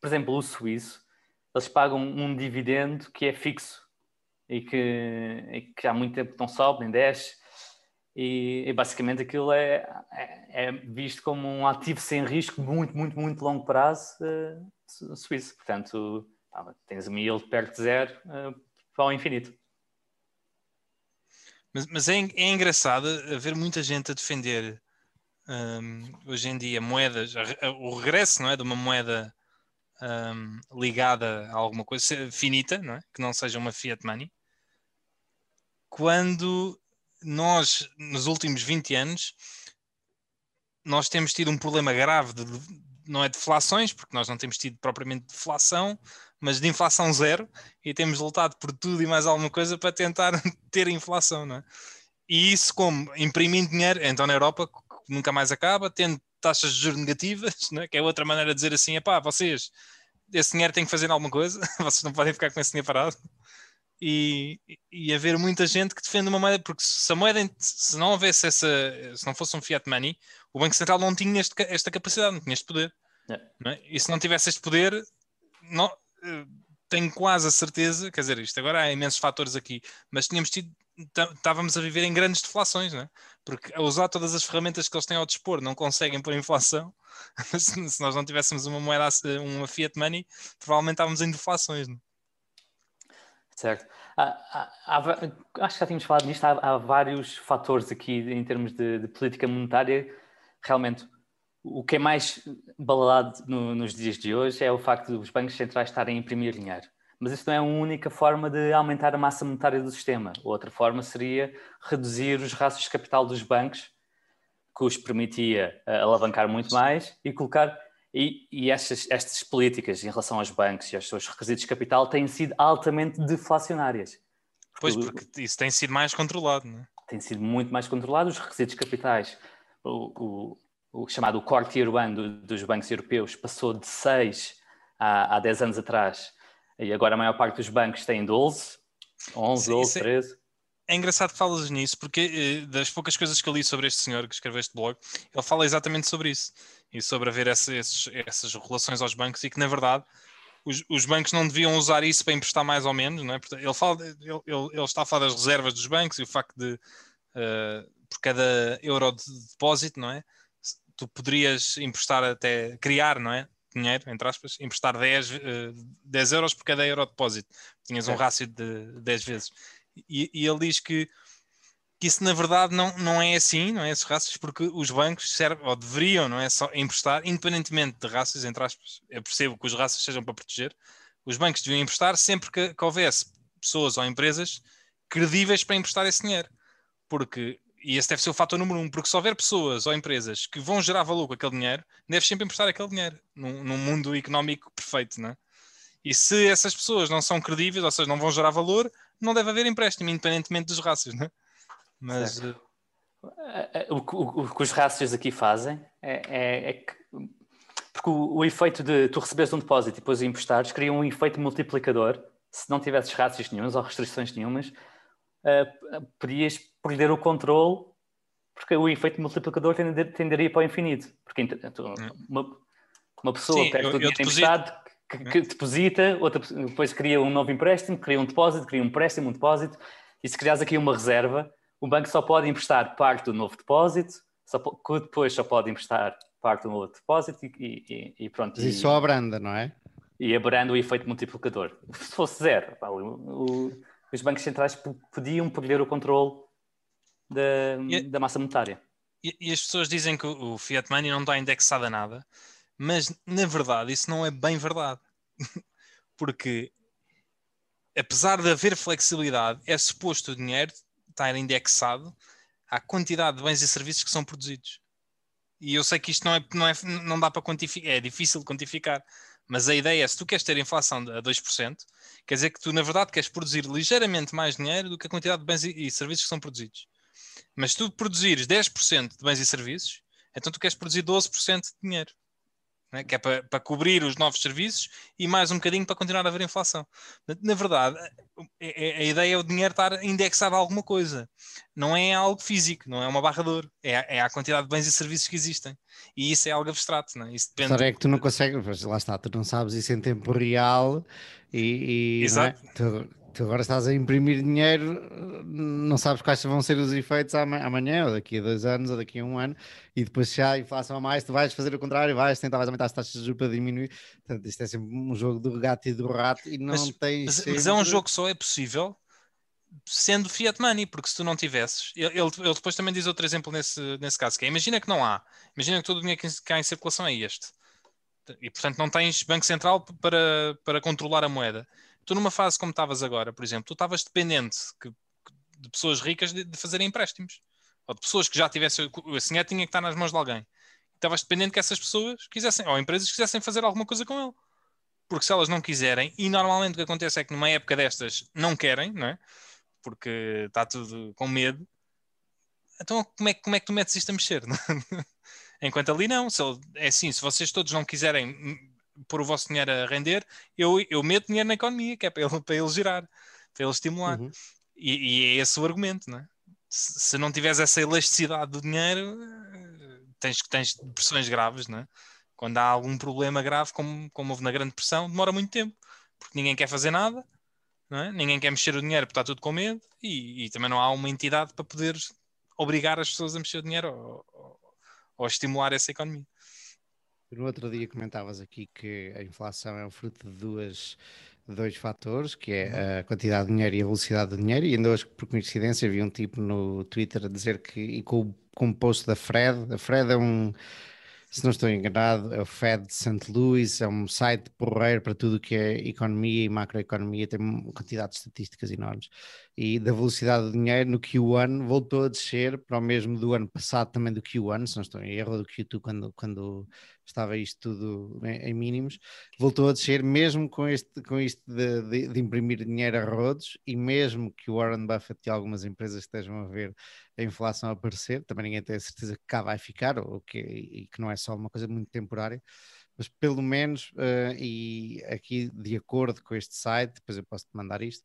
por exemplo, o suíço, eles pagam um dividendo que é fixo e que, e que há muito tempo não sobe, nem desce. E, e basicamente aquilo é, é, é, visto como um ativo sem risco, muito, muito, muito longo prazo uh, suíço. Portanto, tens uma yield perto de zero uh, para o infinito. Mas, mas é, é, engraçado ver muita gente a defender um, hoje em dia moedas, o regresso não é, de uma moeda um, ligada a alguma coisa finita, não é? que não seja uma fiat money, quando nós, nos últimos 20 anos, nós temos tido um problema grave de, não é deflações, porque nós não temos tido propriamente deflação, mas de inflação zero, e temos lutado por tudo e mais alguma coisa para tentar ter inflação, não é? E isso como imprimindo dinheiro, então na Europa nunca mais acaba, tendo taxas de juros negativas, é? que é outra maneira de dizer assim, pá, vocês, esse dinheiro tem que fazer alguma coisa, vocês não podem ficar com esse dinheiro parado e, e haver muita gente que defende uma moeda, porque se a moeda, se não houvesse essa, se não fosse um fiat money, o Banco Central não tinha este, esta capacidade, não tinha este poder. É? E se não tivesse este poder, não, eh, tenho quase a certeza, quer dizer, isto agora há imensos fatores aqui, mas tínhamos tido, estávamos a viver em grandes deflações, não é? Porque a usar todas as ferramentas que eles têm ao dispor não conseguem pôr inflação. se nós não tivéssemos uma moeda, uma fiat money, provavelmente estávamos em deflações, não é? Certo. Há, há, há, acho que já tínhamos falado nisto. Há, vários fatores aqui em termos de, de, política monetária. Realmente, o que é mais balado no, nos dias de hoje é o facto dos bancos centrais estarem a imprimir dinheiro. Mas isso não é a única forma de aumentar a massa monetária do sistema. Outra forma seria reduzir os rastros de capital dos bancos, que os permitia uh, alavancar muito mais e colocar. E, e estas, estas políticas em relação aos bancos e aos seus requisitos de capital têm sido altamente deflacionárias. Pois, porque isso tem sido mais controlado, não é? Tem sido muito mais controlado. Os requisitos capitais, o, o, o chamado Core Tier 1 do, dos bancos europeus, passou de 6 há, há 10 anos atrás e agora a maior parte dos bancos tem 12, 11, 12, 13. É engraçado que falas nisso, porque eh, das poucas coisas que eu li sobre este senhor que escreveu este blog, ele fala exatamente sobre isso e sobre haver essa, esses, essas relações aos bancos e que, na verdade, os, os, bancos não deviam usar isso para emprestar mais ou menos. Não é? ele, fala, ele, ele, ele está a falar das reservas dos bancos e o facto de, uh, por cada euro de depósito, não é? Tu poderias emprestar até, criar, não é? Dinheiro, entre aspas, emprestar 10, uh, 10 euros por cada euro de depósito. Tinhas um rácio de 10 vezes. E, e, ele diz que, que isso na verdade não, não é assim, não é esses rácios, porque os bancos servem, ou deveriam, não é só emprestar, independentemente de rácios, entre aspas, eu percebo que os rácios sejam para proteger, os bancos deviam emprestar sempre que, que houvesse pessoas ou empresas credíveis para emprestar esse dinheiro. Porque e esse deve ser o fator número um, porque se houver pessoas ou empresas que vão gerar valor com aquele dinheiro, deves sempre emprestar aquele dinheiro num, num, mundo económico perfeito, não é? E se essas pessoas não são credíveis, ou seja, não vão gerar valor, não deve haver empréstimo, independentemente dos rácios, não é? Mas. Uh... O, o, o, que os rácios aqui fazem é, é, é que. Porque o, o, efeito de tu receberes um depósito e depois emprestares cria um efeito multiplicador. Se não tivesses rácios nenhums ou restrições nenhumas, uh, podias perder o controle, porque o efeito multiplicador tenderia para o infinito. Porque hum. uma, uma pessoa Sim, perde o dinheiro emprestado, que, que, deposita, outra, depois cria um novo empréstimo, cria um depósito, cria um empréstimo, um depósito, e se criares aqui uma reserva, o banco só pode emprestar parte do novo depósito, só, que depois só pode emprestar parte do novo depósito e, e, e pronto. Mas isso só abranda, não é? E abranda o efeito multiplicador. Se fosse zero, pá, o, o, os bancos centrais podiam perder o controle da, e, da massa monetária. E, e, as pessoas dizem que o fiat money não está indexado a nada, mas na verdade isso não é bem verdade. Porque apesar de haver flexibilidade, é suposto o dinheiro estar indexado à quantidade de bens e serviços que são produzidos. E eu sei que isto não, é, não, é, não dá para quantificar, é difícil de quantificar, mas a ideia é, se tu queres ter inflação a 2%, quer dizer que tu, na verdade, queres produzir ligeiramente mais dinheiro do que a quantidade de bens e serviços que são produzidos. Mas se tu produzires 10% de bens e serviços, então tu queres produzir 12% de dinheiro. É? Que é para, para, cobrir os novos serviços e mais um bocadinho para continuar a haver inflação. Na verdade, a, a ideia é o dinheiro estar indexado a alguma coisa. Não é algo físico, não é uma barra de ouro. É, é a quantidade de bens e serviços que existem. E isso é algo abstrato. Não é? Isso depende... A é que tu não consegues, lá está, tu não sabes isso em tempo real e, e Exato. É? tu, Tu agora estás a imprimir dinheiro, não sabes quais vão ser os efeitos amanhã, ou daqui a dois anos, ou daqui a um ano, e depois se há inflação a mais, tu vais fazer o contrário, vais tentar vais aumentar as taxas de juros para diminuir. Portanto, isto é sempre um jogo do gato e do rato e não mas, tens. Mas, sempre... mas, é um jogo que só é possível sendo fiat money, porque se tu não tivesses, ele, ele depois também diz outro exemplo nesse, nesse caso, que é, imagina que não há, imagina que todo o dinheiro que há em circulação é este, e portanto não tens Banco Central para, para controlar a moeda tu numa fase como estavas agora, por exemplo, tu estavas dependente que, de pessoas ricas de, de, fazerem empréstimos. Ou de pessoas que já tivessem. Esse dinheiro tinha que estar nas mãos de alguém. Estavas dependente que essas pessoas quisessem, ou empresas quisessem fazer alguma coisa com ele. Porque se elas não quiserem, e normalmente o que acontece é que numa época destas não querem, não é? Porque está tudo com medo. Então como é, como é que tu metes isto a mexer? Enquanto ali não, se, é assim, se vocês todos não quiserem pôr o vosso dinheiro a render, eu, eu meto dinheiro na economia, que é para ele, para ele girar, para ele estimular. Uhum. E, e, é esse o argumento, não é? Se, se, não tiveres essa elasticidade do dinheiro, tens, tens pressões graves, não é? Quando há algum problema grave, como, como houve na Grande Pressão, demora muito tempo, porque ninguém quer fazer nada, não é? ninguém quer mexer o dinheiro porque está tudo com medo, e, e também não há uma entidade para poder obrigar as pessoas a mexer o dinheiro ou, ou, ou estimular essa economia. No outro dia comentavas aqui que a inflação é o fruto de duas, dois fatores, que é uhum. a quantidade de dinheiro e a velocidade do dinheiro, e ainda hoje, por coincidência, vi um tipo no Twitter a dizer que, e com, com o post da Fred, a Fred é um se não estou enganado, é o Fed de St. Louis, é um site porreiro para tudo o que é economia e macroeconomia, tem uma quantidade de estatísticas enormes. E da velocidade do dinheiro no Q1 voltou a descer para o mesmo do ano passado, também do Q1, se não estou em erro, do Q2 quando, quando estava isto tudo em, em mínimos, voltou a descer mesmo com, este, com isto de, de, de, imprimir dinheiro a rodos e mesmo que o Warren Buffett e algumas empresas estejam a ver a inflação aparecer, também ninguém tem a certeza que cá vai ficar ou que, e que não é só uma coisa muito temporária, mas pelo menos, uh, e aqui de acordo com este site, depois eu posso te mandar isto,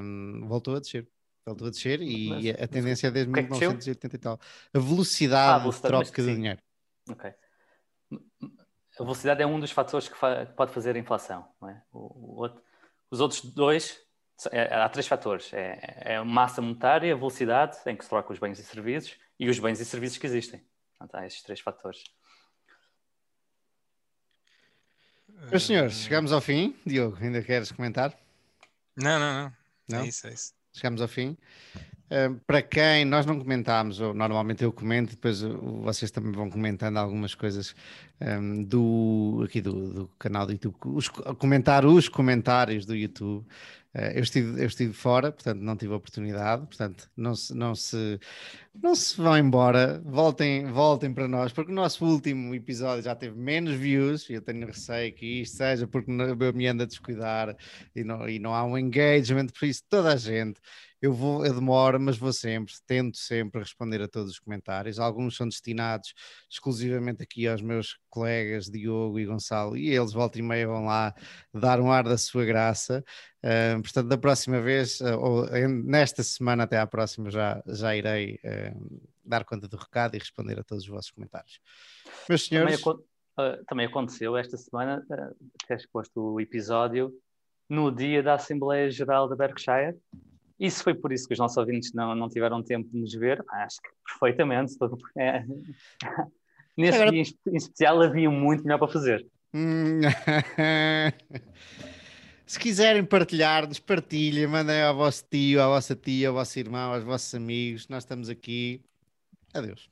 um, voltou a descer. Voltou a descer e mas, a tendência é desde 1980 é e tal. A velocidade, ah, a velocidade de troca de dinheiro. Ok. A velocidade é um dos fatores que, fa pode fazer a inflação. É? O, o outro, os outros dois, é, há três fatores: é, é a massa monetária, a velocidade em que se troca os bens e serviços e os bens e serviços que existem. Portanto, há esses três fatores. Meus senhores, chegamos ao fim. Diogo, ainda queres comentar? Não, não, não. Não? É isso, é isso. Chegamos ao fim. Uh, para quem nós não comentámos, normalmente eu comento, depois vocês também vão comentando algumas coisas um, do, aqui do, do, canal do YouTube, os, comentar os comentários do YouTube. Uh, eu, estive, eu estive fora, portanto não tive oportunidade, portanto não se, não se, não se vão embora, voltem, voltem para nós, porque o nosso último episódio já teve menos views, e eu tenho receio que isto seja porque eu me ando a descuidar e não, e não há um engagement, por isso toda a gente eu vou, eu demoro, mas vou sempre, tento sempre responder a todos os comentários. Alguns são destinados exclusivamente aqui aos meus colegas Diogo e Gonçalo, e eles volta e meia vão lá dar um ar da sua graça. Uh, portanto, da próxima vez, uh, ou nesta semana até à próxima, já, já irei uh, dar conta do recado e responder a todos os vossos comentários. Meus senhores. Também, também aconteceu esta semana, uh, tens posto o episódio no dia da Assembleia Geral da Berkshire. E se foi por isso que os nossos ouvintes não, não tiveram tempo de nos ver, acho que perfeitamente. É. Nesse Agora... dia em especial havia muito melhor para fazer. se quiserem partilhar-nos, partilhem, mandem ao vosso tio, à vossa tia, ao vosso irmão, aos vossos amigos. Nós estamos aqui. Adeus.